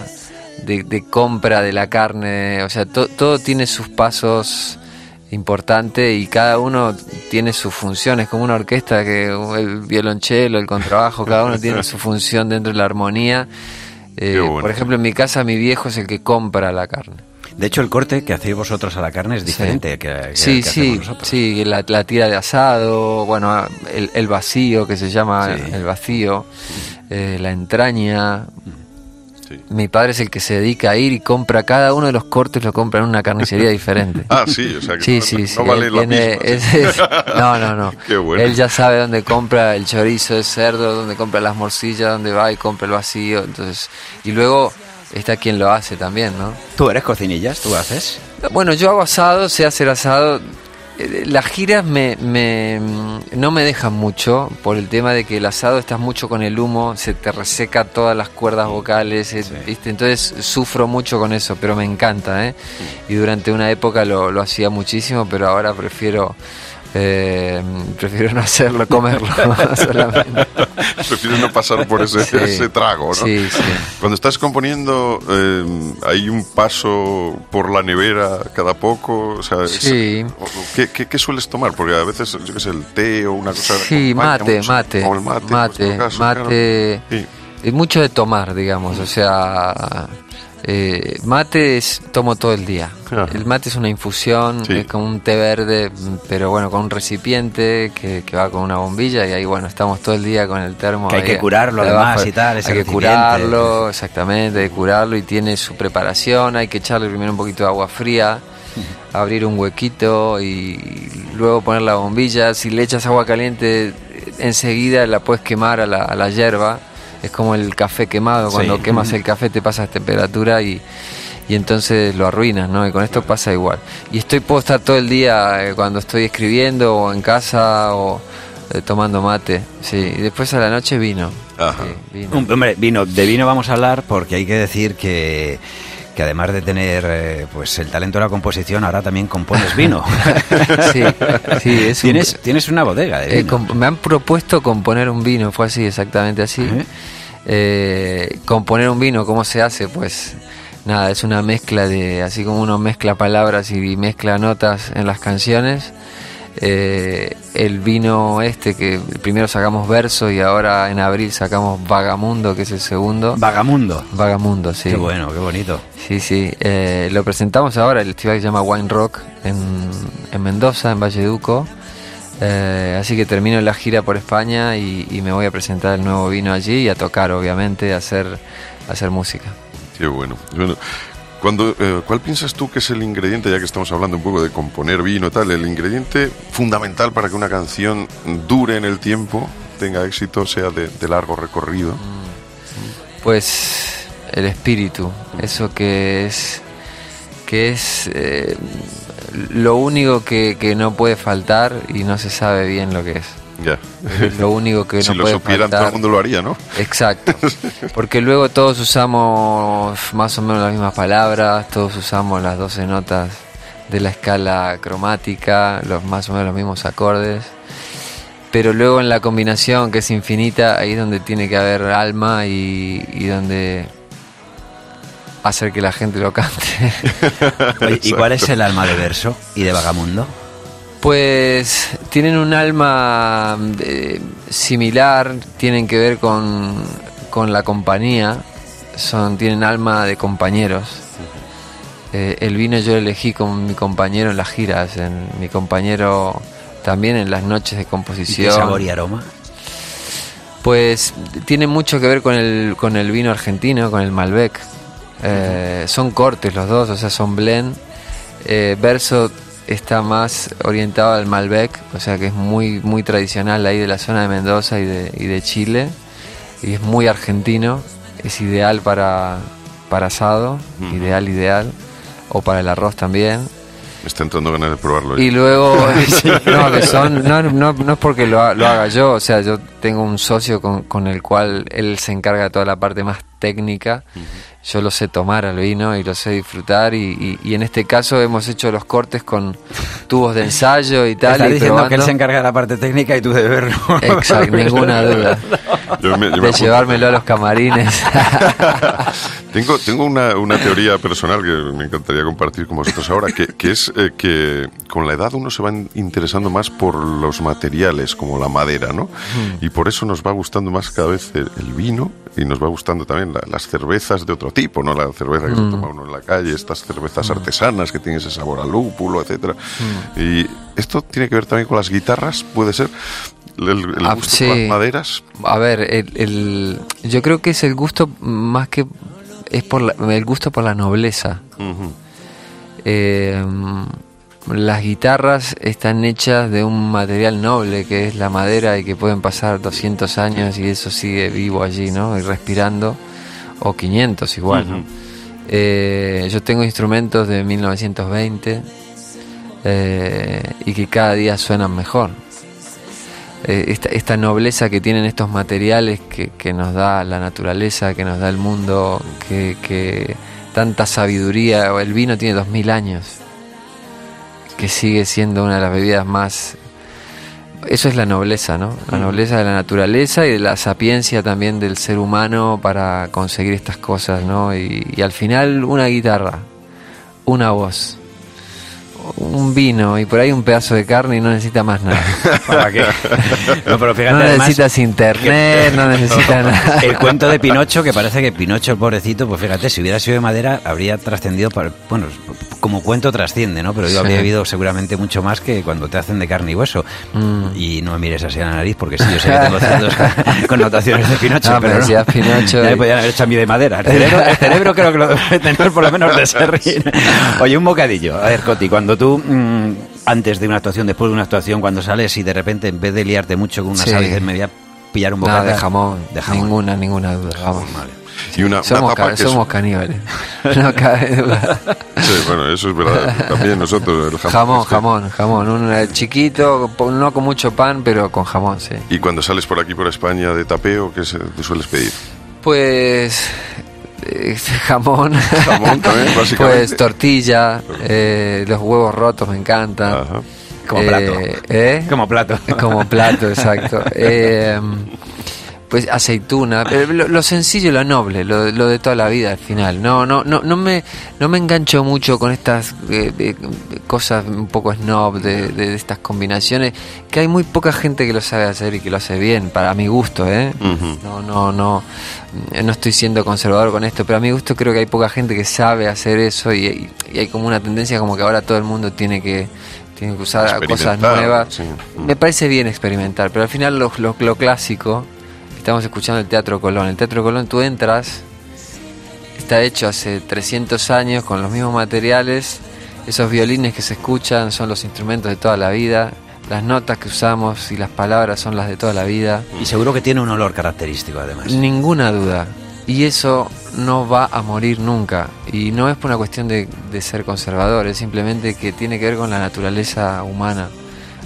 de, de compra de la carne, o sea, to- todo tiene sus pasos importantes y cada uno tiene sus funciones, como una orquesta que el violonchelo, el contrabajo, cada uno tiene su <laughs> función dentro de la armonía. Eh, bueno. Por ejemplo, en mi casa mi viejo es el que compra la carne. De hecho, el corte que hacéis vosotros a la carne es diferente que, que sí, el que sí, hacemos nosotros. sí, la, la tira de asado, bueno, el, el vacío que se llama Sí. el vacío, eh, la entraña. Sí. Mi padre es el que se dedica a ir y compra cada uno de los cortes, lo compra en una carnicería diferente. <laughs> Ah, sí, o sea que Sí, no, sí, no vale la tiene- misma. es- es- <laughs> no, no, no. Qué bueno. Él ya sabe dónde compra el chorizo de cerdo, dónde compra las morcillas, dónde va y compra el vacío. Entonces, y luego está quien lo hace también, ¿no? ¿Tú eres cocinillas? ¿Tú haces? Bueno, yo hago asado, sé hacer asado. Las giras me, me- no me dejan mucho por el tema de que el asado estás mucho con el humo, se te reseca todas las cuerdas vocales, es- ¿viste? entonces sufro mucho con eso, pero me encanta. ¿eh? Y durante una época lo, lo hacía muchísimo, pero ahora prefiero eh, prefiero no hacerlo, comerlo <laughs> solamente. Prefieres no pasar por ese, Sí. ese trago, ¿no? Sí, sí. Cuando estás componiendo, eh, hay un paso por la nevera cada poco. O sea, Sí. ¿qué, qué, qué sueles tomar? Porque a veces, yo qué sé, el té o una cosa. Sí, mate, mucho. mate, O el mate. en mate, caso, mate. claro. Sí. Es mucho de tomar, digamos, o sea, eh, mate es, tomo todo el día. El mate es una infusión, Sí. es como un té verde, pero bueno, con un recipiente que, que va con una bombilla y ahí, bueno, estamos todo el día con el termo. Que hay ahí que curarlo además y tal, ese Hay que curarlo, exactamente, hay que curarlo y tiene su preparación, hay que echarle primero un poquito de agua fría, <laughs> abrir un huequito y luego poner la bombilla. Si le echas agua caliente, enseguida la puedes quemar a la, a la hierba. Es como el café quemado, cuando Sí. quemas el café te pasas temperatura y, y entonces lo arruinas, ¿no? Y con esto pasa igual. Y estoy, puedo estar todo el día eh, cuando estoy escribiendo o en casa o eh, tomando mate, sí. Y después a la noche vino. Ajá. sí, vino. Hombre, vino, de vino vamos a hablar porque hay que decir que, que además de tener eh, pues el talento de la composición, ahora también compones vino. <laughs> Sí, sí, es un- tienes, tienes una bodega de Eh, vino. me han propuesto componer un vino, fue así, exactamente así. Eh, componer un vino, ¿cómo se hace? Pues nada, es una mezcla de, así como uno mezcla palabras y mezcla notas en las canciones. Eh, el vino este, que primero sacamos verso y ahora en abril sacamos Vagamundo, que es el segundo. Vagamundo. Vagamundo, sí. Qué bueno, qué bonito. Sí, sí. eh, lo presentamos ahora, el festival que se llama Wine Rock en, en Mendoza, en Valleduco. Eh, así que termino la gira por España y, y me voy a presentar el nuevo vino allí y a tocar, obviamente, a hacer, a hacer música. Qué bueno. Bueno, cuando, eh, ¿cuál piensas tú que es el ingrediente, ya que estamos hablando un poco de componer vino y tal, el ingrediente fundamental para que una canción dure en el tiempo, tenga éxito, sea de, largo recorrido? Pues el espíritu, eso que es que es eh, lo único que no puede faltar y no se sabe bien lo que es. Ya. Es lo único que <laughs> si no lo supieran, todo el mundo lo haría, ¿no? Exacto. <laughs> Porque luego todos usamos más o menos las mismas palabras, todos usamos las 12 notas de la escala cromática, los más o menos los mismos acordes. Pero luego en la combinación que es infinita, ahí es donde tiene que haber alma y, y donde hacer que la gente lo cante. <laughs> ¿Y cuál es el alma de verso y de vagamundo? Pues tienen un alma eh, similar, tienen que ver con, con la compañía, son, tienen alma de compañeros. Eh, el vino yo lo elegí con mi compañero en las giras, en, mi compañero también en las noches de ¿Y composición. qué sabor y aroma? Pues tiene mucho que ver con el, con el vino argentino, con el Malbec. Eh, son cortes los dos, o sea, son blend. Verso está más orientado al Malbec, o sea que es muy, muy tradicional ahí de la zona de Mendoza y de, y de Chile. Y es muy argentino, es ideal para, para asado, ideal, ideal. O para el arroz también. Me está entrando ganas de probarlo. Y luego, <laughs> no, que son, no, no, no es porque lo, lo haga yo, o sea, yo tengo un socio con, con el cual él se encarga de toda la parte más técnica, yo lo sé tomar al vino y lo sé disfrutar y, y- y en este caso hemos hecho los cortes con <laughs> tubos de ensayo y tal. Estás y diciendo que él probando. se encarga de la parte técnica y tú de verlo. Exacto, <laughs> ninguna duda. Yo me- yo me De llevármelo a los camarines. <laughs> Tengo, tengo una, una teoría personal que me encantaría compartir con vosotros ahora, que, que es eh, que con la edad uno se va in- interesando más por los materiales, como la madera, ¿no? Y por eso nos va gustando más cada vez el, el vino y nos va gustando también la- las cervezas de otro tipo, ¿no? La cerveza que se toma uno en la calle, estas cervezas artesanas que tienen ese sabor a lúpulo, etcétera. Y esto tiene que ver también con las guitarras, puede ser. El, el Ah, gusto sí. por las maderas. A ver, el, yo creo que es el gusto más que es por la- el gusto por la nobleza. Eh, las guitarras están hechas de un material noble que es la madera y que pueden pasar 200 años y eso sigue vivo allí, ¿no? Y respirando, o 500 igual, ¿no? Eh, yo tengo instrumentos de 1920 eh, y que cada día suenan mejor. Eh, esta, esta nobleza que tienen estos materiales que, que nos da la naturaleza, que nos da el mundo, que, que tanta sabiduría. El vino tiene dos mil años, que sigue siendo una de las bebidas más. Eso es la nobleza, ¿no? La nobleza de la naturaleza y de la sapiencia también del ser humano para conseguir estas cosas, ¿no? Y, y al final una guitarra, una voz, un vino y por ahí un pedazo de carne y no necesita más nada. <laughs> ¿Para qué? No, pero fíjate, no además, necesitas internet, no necesitas <laughs> nada. El cuento de Pinocho, que parece que Pinocho, el pobrecito, pues fíjate, si hubiera sido de madera, habría trascendido, para- bueno, como cuento trasciende, ¿no? Pero yo Sí. habría habido seguramente mucho más que cuando te hacen de carne y hueso. Mm. Y no me mires así a la nariz, porque sí, yo sé que tengo <laughs> ciertas connotaciones de Pinocho, No, pero pero no. si es Pinocho Ya me y- podían haber hecho a mí de madera. El cerebro, el cerebro creo que lo debe tener por lo menos de serrín. Oye, un bocadillo. A ver, Coti, cuando tú, mm, antes de una actuación, después de una actuación, cuando sales y de repente, en vez de liarte mucho con una Sí. sal, dices, me voy a pillar un bocadillo. de jamón, De jamón. Ninguna, ninguna duda. Y una, Somos, que es- caníbales. <laughs> No cabe duda. Sí, bueno, eso es verdad. También nosotros, el jamón. Jamón, este. jamón, jamón. Un eh, chiquito, no con mucho pan, pero con jamón, sí. Y cuando sales por aquí, por España, de tapeo, ¿qué se- te sueles pedir? Pues <laughs> jamón. Jamón también, <laughs> básicamente. Pues tortilla, eh, los huevos rotos me encantan. Ajá. Como Eh, plato. ¿eh? Como plato. Como plato, <laughs> exacto. Pues aceituna, lo, lo sencillo y lo noble, lo, lo de toda la vida al final. No, no, no, no me, no me engancho mucho con estas eh, eh, cosas un poco snob de, de estas combinaciones, que hay muy poca gente que lo sabe hacer y que lo hace bien, para mi gusto, ¿eh? No, no, no, no estoy siendo conservador con esto, pero a mi gusto creo que hay poca gente que sabe hacer eso y, hay como una tendencia como que ahora todo el mundo tiene que, tiene que usar cosas nuevas. sí. Me parece bien experimentar, pero al final lo, lo- lo clásico, estamos escuchando el Teatro Colón. El Teatro Colón tú entras, está hecho hace 300 años con los mismos materiales, esos violines que se escuchan son los instrumentos de toda la vida, las notas que usamos y las palabras son las de toda la vida. Y seguro que tiene un olor característico, además. Ninguna duda. Y eso no va a morir nunca. Y no es por una cuestión de, de ser conservador, es simplemente que tiene que ver con la naturaleza humana,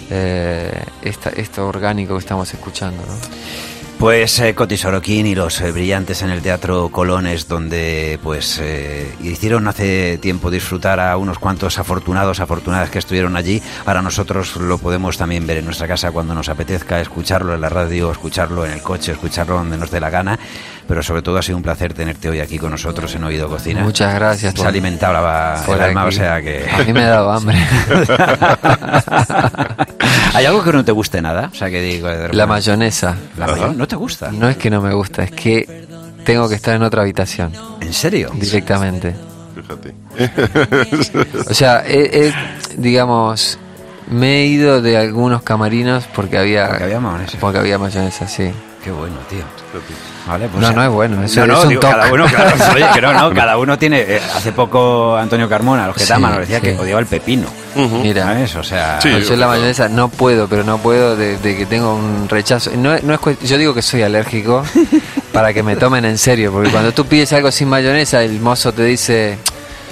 eh, esta- esto orgánico que estamos escuchando. ¿no? Pues eh, Coti Sorokin y los eh, brillantes en el Teatro Colones, donde pues eh, hicieron hace tiempo disfrutar a unos cuantos afortunados, afortunadas que estuvieron allí. Ahora nosotros lo podemos también ver en nuestra casa cuando nos apetezca, escucharlo en la radio, escucharlo en el coche, escucharlo donde nos dé la gana. Pero sobre todo ha sido un placer tenerte hoy aquí con nosotros en Oído Cocina. Muchas gracias Se por el alma, o sea que... A mí me ha dado hambre. <laughs> <laughs> ¿Hay algo que no te guste nada? O sea, que digo... de La mayonesa. La mayo- ¿No te gusta? No es que no me gusta, es que tengo que estar en otra habitación ¿En serio? directamente. Fíjate. O sea, he- he, digamos, me he ido de algunos camarinos porque había, Porque había mayonesa. porque había mayonesa, sí. Qué bueno, tío. Vale, pues, No, no es bueno, eso no, no, es un digo, cada uno, claro, <laughs> oye, que no, no, cada uno tiene. eh, hace poco Antonio Carmona, los que Sí, nos decía sí. que odiaba el pepino. Mira, ¿Sabes? O sea, Sí. yo la mayonesa no puedo, pero no puedo de, de que tengo un rechazo. No, no es yo digo que soy alérgico <laughs> para que me tomen en serio, porque cuando tú pides algo sin mayonesa, el mozo te dice,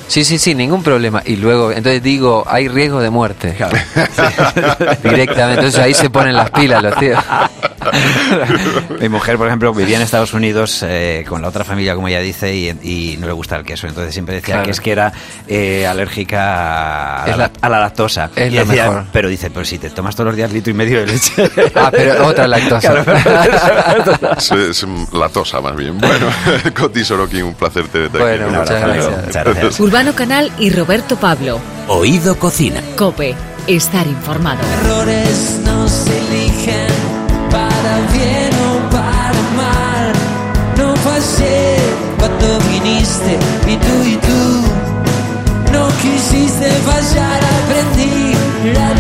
sí, sí, sí, ningún problema. Y luego, entonces digo, hay riesgo de muerte. <laughs> Directamente, entonces ahí se ponen las pilas los tíos. <laughs> Mi mujer, por ejemplo, vivía en Estados Unidos eh, con la otra familia, como ella dice, y, y no le gusta el queso. Entonces siempre decía Claro. que es que era eh, alérgica a la, Es la- a la lactosa. es Y lo decía, mejor. Pero dice, pero si te tomas todos los días litro y medio de leche. Ah, pero otra lactosa. <laughs> Es, es latosa, más bien. Bueno, <laughs> Coti Sorokin, un placer tenerte aquí. Bueno, muchas gracias. Muchas gracias. Urbano Canal y Roberto Pablo. Oído Cocina. Cope. Estar informado. errores no viniste y tú y tú no quisiste fallar. Aprendí la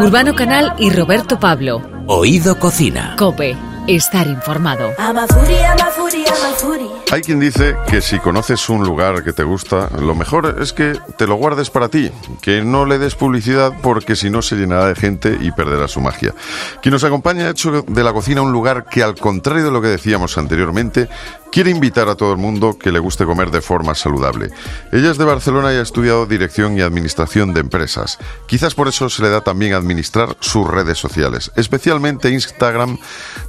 Urbano Canal y Roberto Pablo. Oído Cocina. Cope. Estar informado. Amafuri, amafuri, amafuri. Hay quien dice que si conoces un lugar que te gusta, lo mejor es que te lo guardes para ti, que no le des publicidad porque si no se llenará de gente y perderá su magia. Quien nos acompaña ha hecho de la cocina un lugar que al contrario de lo que decíamos anteriormente, quiere invitar a todo el mundo que le guste comer de forma saludable. Ella es de Barcelona y ha estudiado dirección y administración de empresas. Quizás por eso se le da también administrar sus redes sociales, especialmente Instagram,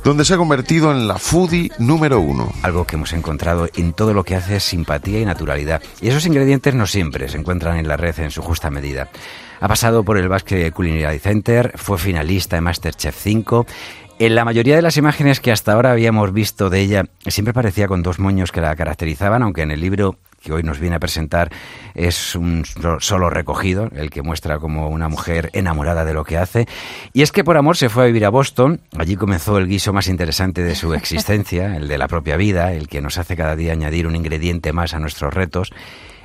donde se ha convertido en la foodie número uno. Algo que hemos encontrado en todo lo que hace es simpatía y naturalidad. Y esos ingredientes no siempre se encuentran en la red en su justa medida. Ha pasado por el Basque Culinary Center, fue finalista en Masterchef 5 en la mayoría de las imágenes que hasta ahora habíamos visto de ella, siempre parecía con dos moños que la caracterizaban, aunque en el libro que hoy nos viene a presentar es un solo recogido, el que muestra como una mujer enamorada de lo que hace. Y es que por amor se fue a vivir a Boston, allí comenzó el guiso más interesante de su existencia, el de la propia vida, el que nos hace cada día añadir un ingrediente más a nuestros retos.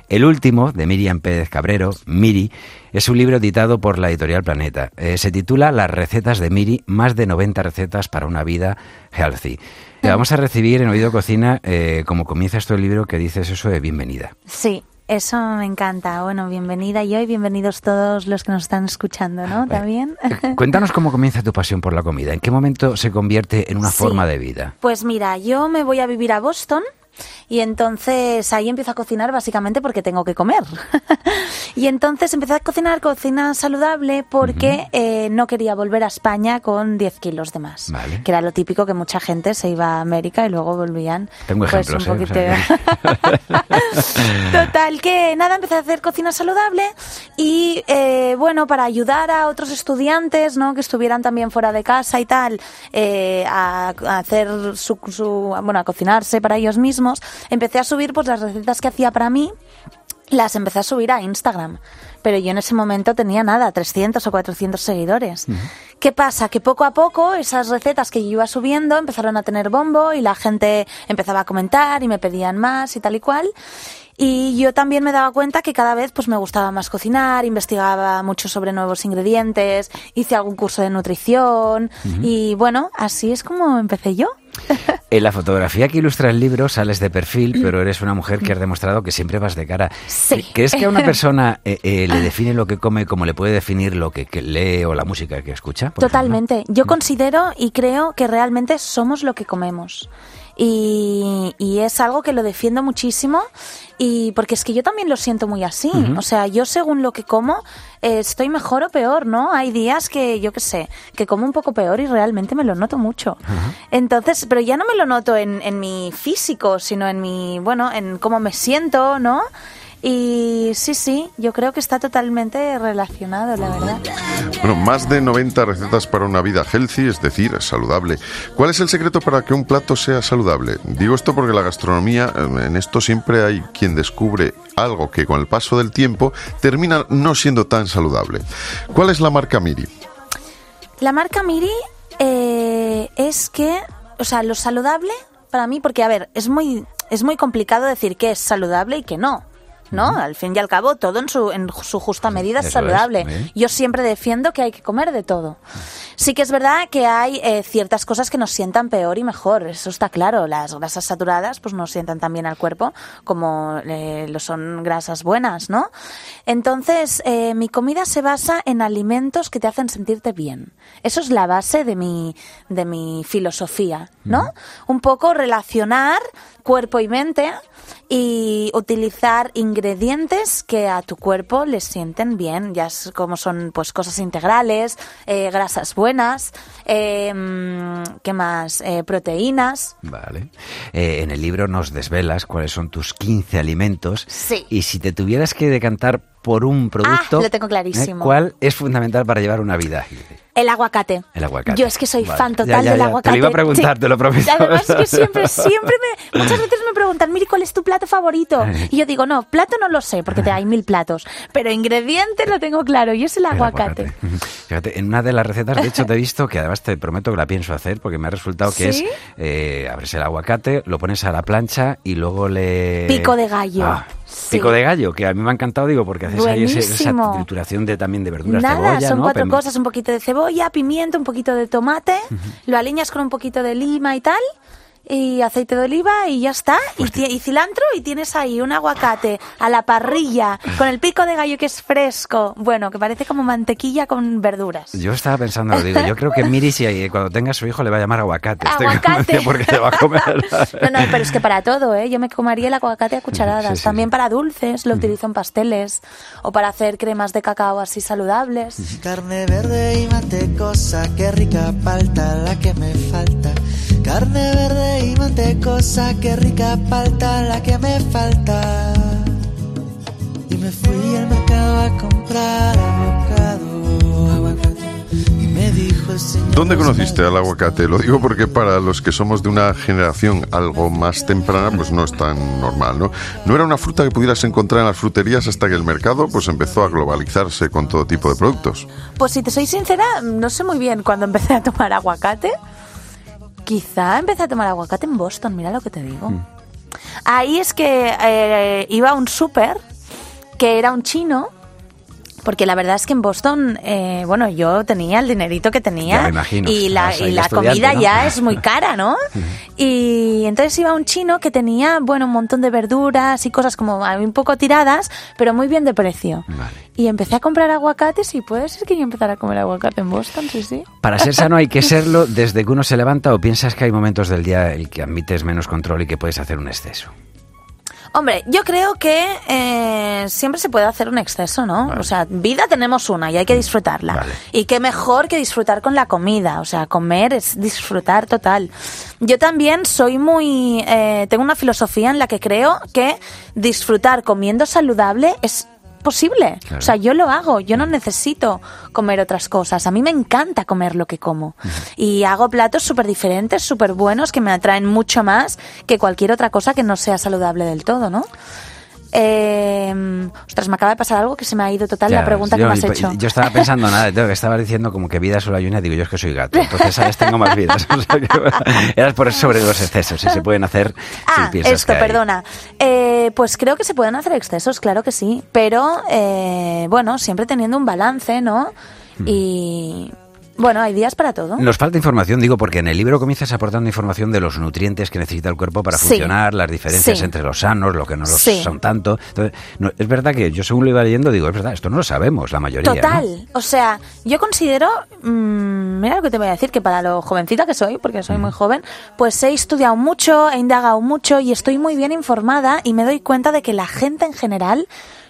El último, de Miriam Pérez Cabrero, Miri, es un libro editado por la editorial Planeta. Eh, se titula Las recetas de Miri, más de 90 recetas para una vida healthy. Te vamos a recibir en Oído Cocina, eh, como comienza esto el libro, que dices eso de bienvenida. Sí, eso me encanta. Bueno, bienvenida yo y bienvenidos todos los que nos están escuchando, ¿no? También. Eh, cuéntanos cómo comienza tu pasión por la comida. ¿En qué momento se convierte en una forma de vida? Pues mira, yo me voy a vivir a Boston y entonces ahí empiezo a cocinar básicamente porque tengo que comer. <laughs> y entonces empecé a cocinar cocina saludable porque eh, no quería volver a España con 10 kilos de más. Que era lo típico que mucha gente se iba a América y luego volvían. Tengo pues, ejemplos, un ¿eh? poquito... <laughs> <laughs> Total, que nada, empecé a hacer cocina saludable y eh, bueno, para ayudar a otros estudiantes, ¿no? Que estuvieran también fuera de casa y tal, eh, a, a hacer su, su, bueno, a cocinarse para ellos mismos, empecé a subir pues las recetas que hacía para mí las empecé a subir a Instagram, pero yo en ese momento tenía nada, 300 o 400 seguidores. ¿Qué pasa? Que poco a poco esas recetas que yo iba subiendo empezaron a tener bombo y la gente empezaba a comentar y me pedían más y tal y cual. Y yo también me daba cuenta que cada vez pues me gustaba más cocinar, investigaba mucho sobre nuevos ingredientes, hice algún curso de nutrición y bueno, así es como empecé yo. <laughs> En la fotografía que ilustra el libro sales de perfil, pero eres una mujer que has demostrado que siempre vas de cara. Sí. ¿Crees que a una <laughs> persona eh, eh, le define lo que come como le puede definir lo que, que lee o la música que escucha? Totalmente. Yo considero y creo que realmente somos lo que comemos. Y, y es algo que lo defiendo muchísimo y porque es que yo también lo siento muy así. O sea, yo según lo que como eh, estoy mejor o peor, ¿no? Hay días que yo qué sé, que como un poco peor y realmente me lo noto mucho. Entonces, pero ya no me lo noto en, en mi físico, sino en mi, bueno, en cómo me siento, ¿no? Y sí, sí, yo creo que está totalmente relacionado, la verdad. Bueno, más de 90 recetas para una vida healthy, es decir, saludable. ¿Cuál es el secreto para que un plato sea saludable? Digo esto porque la gastronomía, eh, en esto siempre hay quien descubre algo que con el paso del tiempo termina no siendo tan saludable. ¿Cuál es la marca Miri? La marca Miri eh, es que, o sea, lo saludable para mí, porque a ver, es muy, es muy complicado decir qué es saludable y qué no. ¿No? Al fin y al cabo, todo en su, en su justa medida es saludable. ¿eh? Yo siempre defiendo que hay que comer de todo. Sí que es verdad que hay eh, ciertas cosas que nos sientan peor y mejor, eso está claro. Las grasas saturadas pues nos sientan tan bien al cuerpo como eh, lo son grasas buenas, ¿no? Entonces, eh, mi comida se basa en alimentos que te hacen sentirte bien. Eso es la base de mi, de mi filosofía, ¿no? Un poco relacionar cuerpo y mente y utilizar ingredientes que a tu cuerpo le sienten bien, ya es como son pues cosas integrales, eh, grasas buenas, eh, ¿qué más? Eh, proteínas. Vale. Eh, en el libro nos desvelas cuáles son tus 15 alimentos. Sí. Y si te tuvieras que decantar por un producto, Ah, lo tengo clarísimo. ¿eh? ¿cuál es fundamental para llevar una vida? El aguacate. El aguacate. Yo es que soy Vale. fan total ya, del ya. aguacate. Te lo iba a preguntar, te lo prometo. Y además es que siempre, siempre me... Muchas veces me preguntan, Miri, ¿cuál es tu plato favorito? Y yo digo, no, plato no lo sé, porque te hay mil platos. Pero ingrediente lo tengo claro, y es el El aguacate. <laughs> Fíjate, en una de las recetas, de hecho, te he visto que además te prometo que la pienso hacer porque me ha resultado que ¿Sí? es eh, abres el aguacate, lo pones a la plancha y luego le. Pico de gallo. Ah, Sí. Pico de gallo, que a mí me ha encantado, digo, porque haces ahí esa trituración de, también de verduras, Nada, cebolla, son ¿no? cuatro Pem- cosas, un poquito de cebolla, pimiento, un poquito de tomate, lo alineas con un poquito de lima y tal, y aceite de oliva y ya está. Y, ti- y cilantro y tienes ahí un aguacate a la parrilla con el pico de gallo que es fresco. Bueno, que parece como mantequilla con verduras. Yo estaba pensando, lo digo, yo creo que Miri si cuando tenga su hijo le va a llamar aguacate. Aguacate. porque te va a comer. <laughs> No, no, pero es que para todo, ¿eh? Yo me comería el aguacate a cucharadas. Sí, sí, También para dulces, lo utilizo en pasteles. O para hacer cremas de cacao así saludables. Carne verde y mantecosa, qué rica palta la que me falta. Carne verde y mantecosa, qué rica palta la que me falta. Y me fui al mercado a comprar avocado, aguacate. Y me dijo el señor. ¿Dónde conociste al aguacate? Lo digo porque para los que somos de una generación algo más temprana, pues no es tan normal, ¿no? No era una fruta que pudieras encontrar en las fruterías hasta que el mercado pues empezó a globalizarse con todo tipo de productos. Pues si te soy sincera, no sé muy bien cuándo empecé a tomar aguacate. Quizá empecé a tomar aguacate en Boston, mira lo que te digo. Ahí es que eh, iba a un súper que era un chino. Porque la verdad es que en Boston, eh, bueno, yo tenía el dinerito que tenía. Ya imagino, y la, y la comida ¿no? ya <laughs> es muy cara, ¿no? Y entonces iba un chino que tenía, bueno, un montón de verduras y cosas como un poco tiradas, pero muy bien de precio. Y empecé a comprar aguacates y puede ser que yo empezara a comer aguacate en Boston, sí, sí. Para ser sano hay que <laughs> serlo desde que uno se levanta o piensas que hay momentos del día en que admites menos control y que puedes hacer un exceso. Hombre, yo creo que eh, siempre se puede hacer un exceso, ¿no? O sea, vida tenemos una y hay que disfrutarla. Y qué mejor que disfrutar con la comida. O sea, comer es disfrutar total. Yo también soy muy... eh, tengo una filosofía en la que creo que disfrutar comiendo saludable es posible. Claro. O sea, yo lo hago, yo no necesito comer otras cosas. A mí me encanta comer lo que como. Y hago platos súper diferentes, súper buenos, que me atraen mucho más que cualquier otra cosa que no sea saludable del todo, ¿no? Eh, ostras, me acaba de pasar algo que se me ha ido total la pregunta yo, que me has hecho. Yo estaba pensando <laughs> nada, que estaba diciendo como que vida solo hay una, digo yo es que soy gato, entonces sabes tengo más vidas. <laughs> O sea que, eras por sobre los excesos, si se pueden hacer Ah, si piensas esto, que perdona. Eh, pues creo que se pueden hacer excesos, claro que sí. Pero, eh, bueno, siempre teniendo un balance, ¿no? Hmm. Y, bueno, hay días para todo. Nos falta información, digo, porque en el libro comienzas aportando información de los nutrientes que necesita el cuerpo para Sí. funcionar, las diferencias Sí. entre los sanos, lo que no los Sí. son tanto. Entonces, no, es verdad que yo según lo iba leyendo digo, es verdad, esto no lo sabemos la mayoría. ¿no? Total. O sea, yo considero, mm, mira lo que te voy a decir, que para lo jovencita que soy, porque soy muy joven, pues he estudiado mucho, he indagado mucho y estoy muy bien informada y me doy cuenta de que la gente en general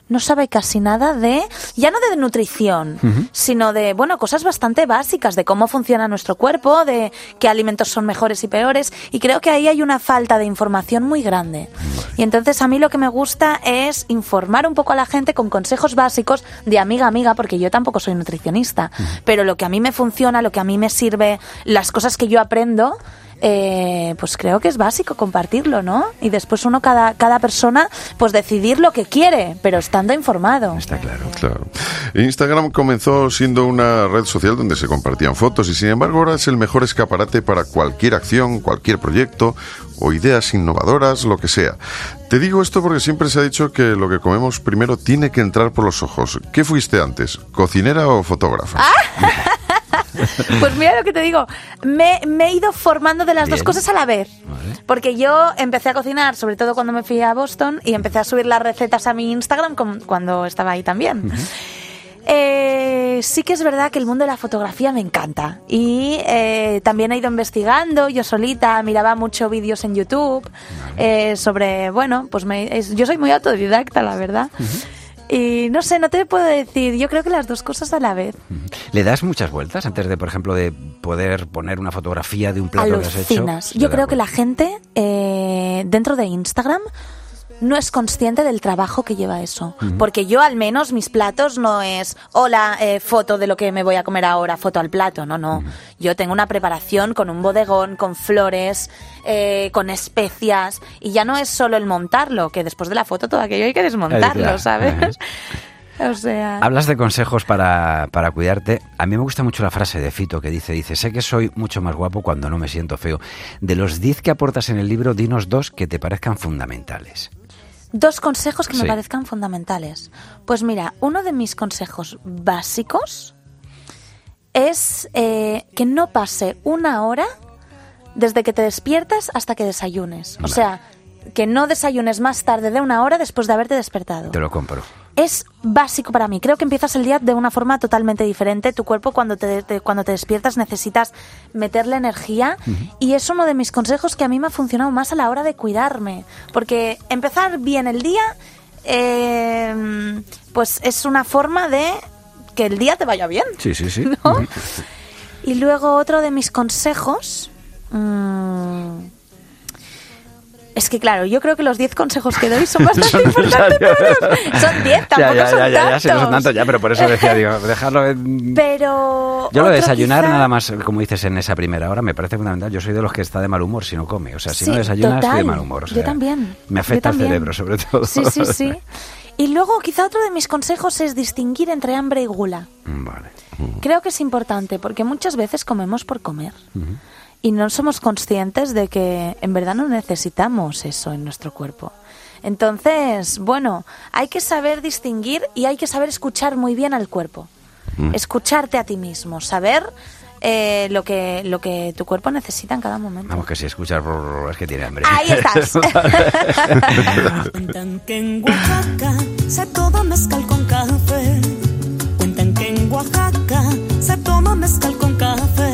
no sabe casi nada de, ya no de nutrición, sino de, bueno, cosas bastante básicas, de cómo funciona nuestro cuerpo, de qué alimentos son mejores y peores, y creo que ahí hay una falta de información muy grande. Y entonces a mí lo que me gusta es informar un poco a la gente con consejos básicos de amiga a amiga, porque yo tampoco soy nutricionista, pero lo que a mí me funciona, lo que a mí me sirve, las cosas que yo aprendo, eh, pues creo que es básico compartirlo, ¿no? Y después uno, cada, cada persona, pues decidir lo que quiere, pero estando informado. Está claro. Claro. Instagram comenzó siendo una red social donde se compartían fotos y sin embargo ahora es el mejor escaparate para cualquier acción, cualquier proyecto o ideas innovadoras, lo que sea. Te digo esto porque siempre se ha dicho que lo que comemos primero tiene que entrar por los ojos. ¿Qué fuiste antes, cocinera o fotógrafa? <laughs> <laughs> Pues mira lo que te digo, me, me he ido formando de las dos cosas a la vez. Porque yo empecé a cocinar, sobre todo cuando me fui a Boston, y empecé a subir las recetas a mi Instagram con- cuando estaba ahí también. Eh, sí que es verdad que el mundo de la fotografía me encanta. Y eh, también he ido investigando. Yo solita, miraba mucho vídeos en YouTube eh, sobre, bueno, pues me- es- yo soy muy autodidacta, la verdad. Y no sé, no te puedo decir, yo creo que las dos cosas a la vez. ¿Le das muchas vueltas antes de, por ejemplo, de poder poner una fotografía de un plato que has hecho? Alucinas. Yo creo que la gente eh, dentro de Instagram no es consciente del trabajo que lleva eso. Porque yo al menos mis platos no es, hola, eh, foto de lo que me voy a comer ahora, foto al plato. No, no. Yo tengo una preparación con un bodegón, con flores, eh, con especias. Y ya no es solo el montarlo, que después de la foto todo aquello hay que desmontarlo. ¿sabes? <laughs> O sea... Hablas de consejos para, para cuidarte. A mí me gusta mucho la frase de Fito que dice, dice, sé que soy mucho más guapo cuando no me siento feo. De los 10 que aportas en el libro, dinos dos que te parezcan fundamentales. Dos consejos que me parezcan fundamentales. Pues mira, uno de mis consejos básicos es eh, que no pase una hora desde que te despiertas hasta que desayunes. O sea, que no desayunes más tarde de una hora después de haberte despertado. Te lo compro. Es básico para mí. Creo que empiezas el día de una forma totalmente diferente. Tu cuerpo cuando te, te- cuando te despiertas necesitas meterle energía y es uno de mis consejos que a mí me ha funcionado más a la hora de cuidarme. Porque empezar bien el día, eh, pues es una forma de que el día te vaya bien. Sí, sí, sí. ¿No? Y luego otro de mis consejos... mm, es que claro, yo creo que los 10 consejos que doy son <laughs> bastante importantes. todos. Son 10, tampoco ya, ya, son ya, ya, ya, sí, no son tantos. ya, pero por eso decía, digo, dejarlo en... Pero... Yo lo de desayunar quizá- nada más, como dices, en esa primera hora me parece fundamental. Yo soy de los que está de mal humor si no come. O sea, si Sí, no desayunas, estoy de mal humor. o Yo también. Me afecta el cerebro, sobre todo. Sí, sí, sí. <laughs> Y luego quizá otro de mis consejos es distinguir entre hambre y gula. Vale. Creo que es importante porque muchas veces comemos por comer y no somos conscientes de que en verdad no necesitamos eso en nuestro cuerpo. Entonces, bueno, hay que saber distinguir y hay que saber escuchar muy bien al cuerpo. Mm. Escucharte a ti mismo, saber eh, lo, que, lo que tu cuerpo necesita en cada momento. Vamos, que si escuchas es que tiene hambre. Ahí <laughs> estás. Cuentan que en Oaxaca se toma mezcal con café. Cuentan que en Oaxaca se toma mezcal con café.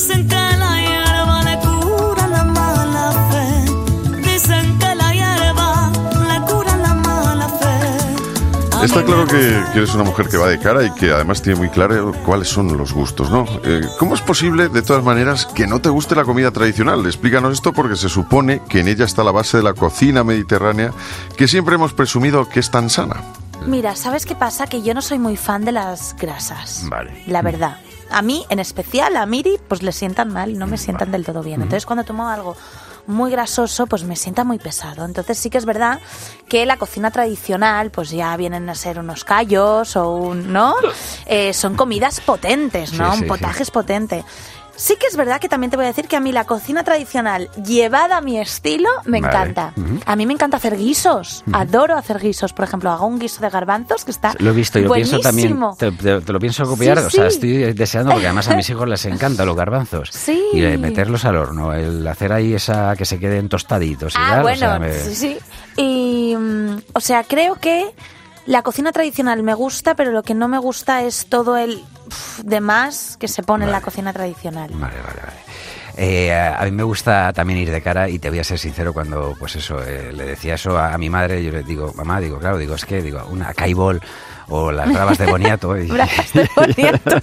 Dicen que la hierba le cura la mala fe. Dicen que la hierba le cura la mala fe. Está claro que, que eres una mujer que va de cara y que además tiene muy claro cuáles son los gustos, ¿no? Eh, ¿Cómo es posible, de todas maneras, que no te guste la comida tradicional? Explícanos esto porque se supone que en ella está la base de la cocina mediterránea que siempre hemos presumido que es tan sana. Mira, ¿sabes qué pasa? Que yo no soy muy fan de las grasas. Vale. La verdad. A mí, en especial, a Miri, pues le sientan mal, no me sientan del todo bien. Entonces, cuando tomo algo muy grasoso, pues me sienta muy pesado. Entonces, sí que es verdad que la cocina tradicional, pues ya vienen a ser unos callos o un, ¿no? <laughs> Eh, son comidas potentes, ¿no? Sí, sí, un potaje es potente. Sí que es verdad que también te voy a decir que a mí la cocina tradicional llevada a mi estilo me Vale. encanta. A mí me encanta hacer guisos. Adoro hacer guisos. Por ejemplo, hago un guiso de garbanzos que está Lo he visto y lo pienso también. buenísimo. Te, te- te lo pienso copiar. Sí, O sea, sí. estoy deseando porque además a mis <laughs> hijos les encantan los garbanzos. Sí. Y eh, meterlos al horno, el hacer ahí esa que se queden tostaditos y Ah, o bueno, sea, me- sí, sí. Y, mm, o sea, creo que la cocina tradicional me gusta, pero lo que no me gusta es todo el uf, demás que se pone en la cocina tradicional. Vale, vale, vale. Eh, a mí me gusta también ir de cara y te voy a ser sincero cuando pues eso eh, le decía eso a, a mi madre yo le digo mamá digo claro digo es que digo una caibol o las bravas de boniato y, <laughs> Bravas de <laughs> boniato.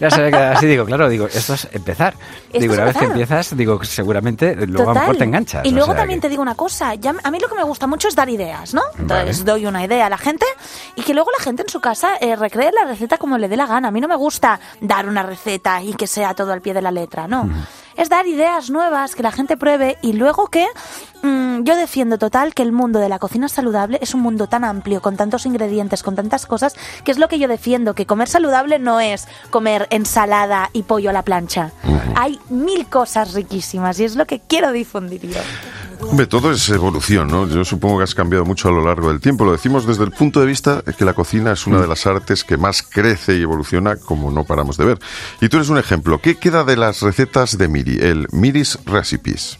ya me queda así digo claro digo esto es empezar Esto digo es una vez que empiezas digo seguramente luego a lo mejor te enganchas Y luego también que- te digo una cosa, ya, a mí lo que me gusta mucho es dar ideas, ¿no? Entonces Vale. doy una idea a la gente y que luego la gente en su casa eh, recree la receta como le dé la gana. A mí no me gusta dar una receta y que sea todo al pie de la letra, no. Es dar ideas nuevas, que la gente pruebe y luego que mm, yo defiendo total que el mundo de la cocina saludable es un mundo tan amplio, con tantos ingredientes, con tantas cosas, que es lo que yo defiendo, que comer saludable no es comer ensalada y pollo a la plancha. Hay mil cosas riquísimas y es lo que quiero difundir yo. Hombre, todo es evolución, ¿no? Yo supongo que has cambiado mucho a lo largo del tiempo. Lo decimos desde el punto de vista de que la cocina es una de las artes que más crece y evoluciona como no paramos de ver. Y tú eres un ejemplo. ¿Qué queda de las recetas de Miri? El Miri's Recipes.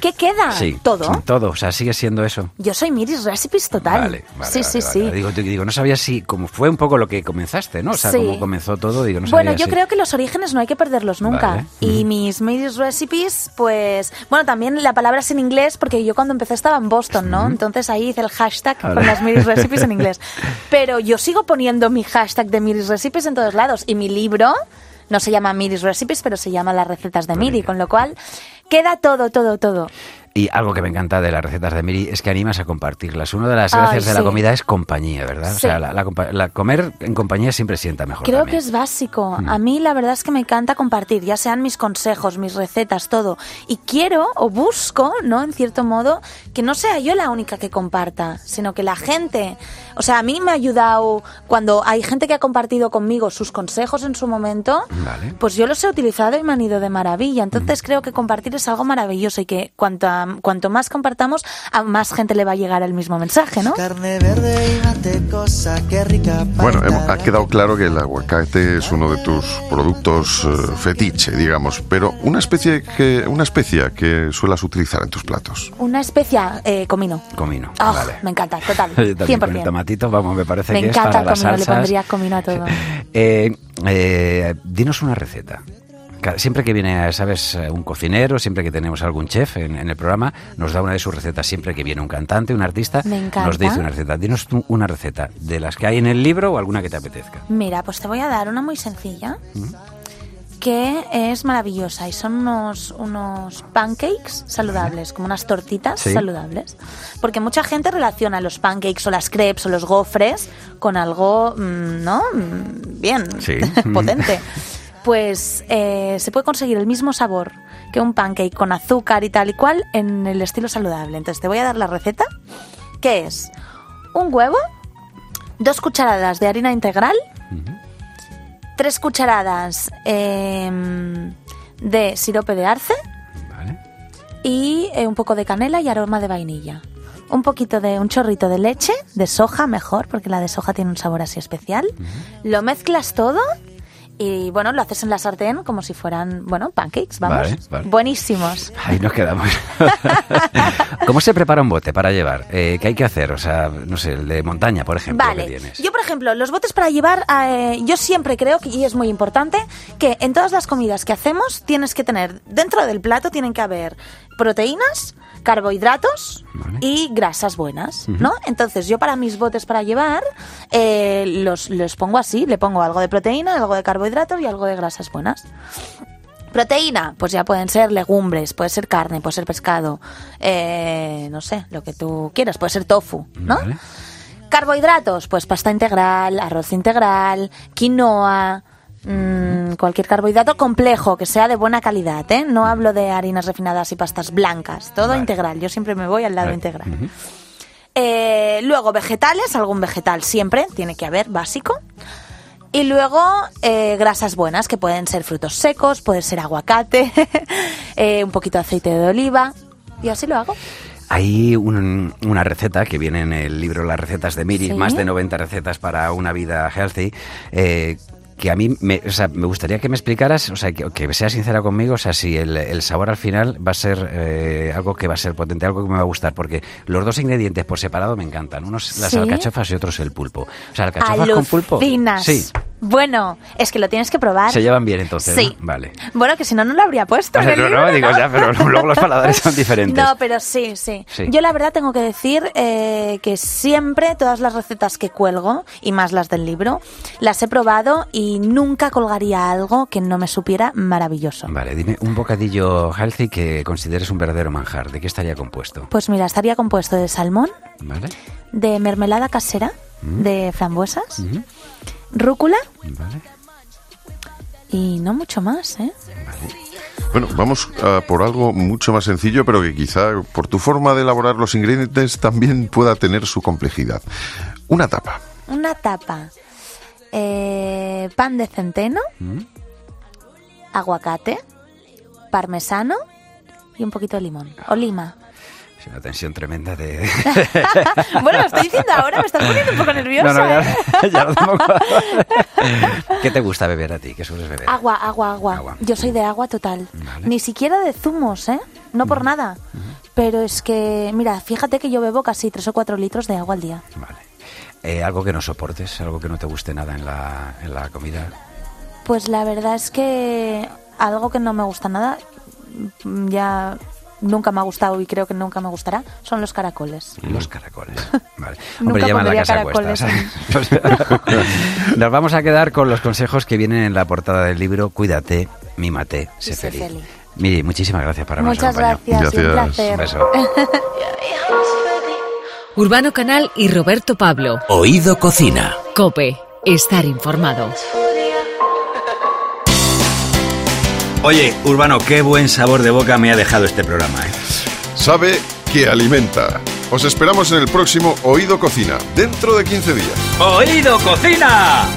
¿Qué queda? sí ¿Todo? todo o sea sigue siendo eso Yo soy Miris Recipes total. Vale, vale, sí, vale, sí, vale. sí. Digo, te- digo, no sabía si, como fue un poco lo que comenzaste, ¿no? O sea, Sí. como comenzó todo, digo, no bueno, sabía yo si- creo que los orígenes no hay que perderlos nunca. Vale. Y mis Miris Recipes, pues, bueno, también la palabra es en inglés porque yo cuando empecé estaba en Boston, ¿no? Entonces ahí hice el hashtag Vale. con las Miris Recipes en <laughs> inglés. Pero yo sigo poniendo mi hashtag de Miris Recipes en todos lados. Y mi libro no se llama Miris Recipes, pero se llama Las recetas de Miri, con lo cual queda todo, todo, todo. Y algo que me encanta de las recetas de Miri es que animas a compartirlas. Una de las Ay, gracias de la sí. comida es compañía, ¿verdad? O Sí. sea, la, la la comer en compañía siempre sienta mejor. Creo también. que es básico. Mm. A mí la verdad es que me encanta compartir, ya sean mis consejos, mis recetas, todo. Y quiero o busco, ¿no? En cierto modo, que no sea yo la única que comparta, sino que la gente O sea, a mí me ha ayudado cuando hay gente que ha compartido conmigo sus consejos en su momento, Vale. pues yo los he utilizado y me han ido de maravilla. Entonces creo que compartir es algo maravilloso y que cuanto, a- cuanto más compartamos, a más gente le va a llegar el mismo mensaje, ¿no? Carne verde y mantecosa, qué rica Bueno, ha quedado claro que el aguacate es uno de tus productos eh, fetiche, digamos, pero una especie que una especia que suelas utilizar en tus platos. Una especia, eh, comino. Comino. Ah, vale. Me encanta, total. <laughs> Yo también con el 100%. tomatito, vamos, me parece Me que es encanta para el las comino, le salsas. pondría comino a todo. <laughs> Eh, eh, dinos una receta. Siempre que viene, sabes, eh, un cocinero, siempre que tenemos algún chef en, en el programa, nos da una de sus recetas. Siempre que viene un cantante, un artista, nos dice una receta. Dinos tú una receta de las que hay en el libro o alguna que te apetezca. Mira, pues te voy a dar una muy sencilla que es maravillosa y son unos, unos pancakes saludables, como unas tortitas Sí. saludables. Porque mucha gente relaciona los pancakes o las crepes o los gofres con algo, mm, ¿no? Mm, Bien, Sí. <laughs> potente. <laughs> Pues eh, se puede conseguir el mismo sabor que un pancake con azúcar y tal y cual en el estilo saludable. Entonces te voy a dar la receta, que es un huevo, dos cucharadas de harina integral, tres cucharadas em, de sirope de arce Vale. y eh, un poco de canela y aroma de vainilla. Un poquito de un chorrito de leche, de soja mejor, porque la de soja tiene un sabor así especial. Lo mezclas todo y bueno, lo haces en la sartén como si fueran, bueno, pancakes, vamos. Vale, vale. Buenísimos. Ahí nos quedamos. <laughs> ¿Cómo se prepara un bote para llevar? Eh, ¿Qué hay que hacer? O sea, no sé, el de montaña, por ejemplo, que Vale, tienes. yo por ejemplo, los botes para llevar, eh, yo siempre creo, que, y es muy importante, que en todas las comidas que hacemos tienes que tener, dentro del plato tienen que haber proteínas, carbohidratos y grasas buenas, ¿no? Entonces yo para mis botes para llevar eh, los, los pongo así, le pongo algo de proteína, algo de carbohidratos y algo de grasas buenas. Proteína, pues ya pueden ser legumbres, puede ser carne, puede ser pescado, eh, no sé, lo que tú quieras, puede ser tofu, ¿no? Vale. Carbohidratos, pues pasta integral, arroz integral, quinoa, mm, cualquier carbohidrato complejo, que sea de buena calidad, ¿eh? No hablo de harinas refinadas y pastas blancas, todo Vale. integral, yo siempre me voy al lado Vale. integral. Eh, luego vegetales, algún vegetal siempre, tiene que haber, básico. Y luego eh, grasas buenas, que pueden ser frutos secos, puede ser aguacate, <laughs> eh, un poquito de aceite de oliva. Y así lo hago. Hay un- una receta que viene en el libro Las recetas de Miri, Sí. más de 90 recetas para una vida healthy, eh, que a mí me, o sea, me gustaría que me explicaras, o sea, que, que seas sincera conmigo, o sea, si el, el sabor al final va a ser eh, algo que va a ser potente, algo que me va a gustar, porque los dos ingredientes por separado me encantan, unos las Sí. alcachofas y otros el pulpo. O sea, alcachofas con pulpo. Sí, Bueno, es que lo tienes que probar. se llevan bien entonces. Sí. ¿no? Vale. Bueno, que si no, no lo habría puesto. O en sea, el no, libro, no, digo ya, pero <laughs> luego los paladares son diferentes. No, pero sí, sí, Sí. Yo la verdad tengo que decir eh, que siempre todas las recetas que cuelgo, y más las del libro, las he probado y nunca colgaría algo que no me supiera maravilloso. Vale, dime un bocadillo healthy que consideres un verdadero manjar. ¿De qué estaría compuesto? Pues mira, estaría compuesto de salmón, ¿Vale? de mermelada casera, Mm. de frambuesas, Ujú. Rúcula Vale. y no mucho más, ¿eh? Bueno, vamos a por algo mucho más sencillo, pero que quizá por tu forma de elaborar los ingredientes también pueda tener su complejidad. Una tapa. Una tapa. Eh, pan de centeno, Mm. aguacate, parmesano y un poquito de limón. O lima. Es una tensión tremenda de... <laughs> bueno, lo estoy diciendo ahora, me estás poniendo un poco nerviosa. No, no, ¿eh? ya, ya lo tengo. ¿Qué te gusta beber a ti? ¿Qué sueles beber? Agua, agua, agua, Agua. Yo soy de agua total. Vale. Ni siquiera de zumos, ¿eh? No por nada. Pero es que, mira, fíjate que yo bebo casi 3 o 4 litros de agua al día. Vale. Eh, algo que no soportes, algo que no te guste nada en la, en la comida. Pues la verdad es que algo que no me gusta nada, ya nunca me ha gustado y creo que nunca me gustará, son los caracoles. Los caracoles. Vale. <laughs> Nunca Hombre, llevan la casa caracoles cuestas. <laughs> <laughs> Nos vamos a quedar con los consejos que vienen en la portada del libro Cuídate, mímate, sé Y sé feliz. feliz. Miri, muchísimas gracias por habernos Muchas un Gracias. placer. Un beso. Urbano Canal y Roberto Pablo. Oído Cocina. Cope. Estar informado. Oye, Urbano, qué buen sabor de boca me ha dejado este programa, ¿eh? Sabe que alimenta. Os esperamos en el próximo Oído Cocina, dentro de 15 días. ¡Oído Cocina!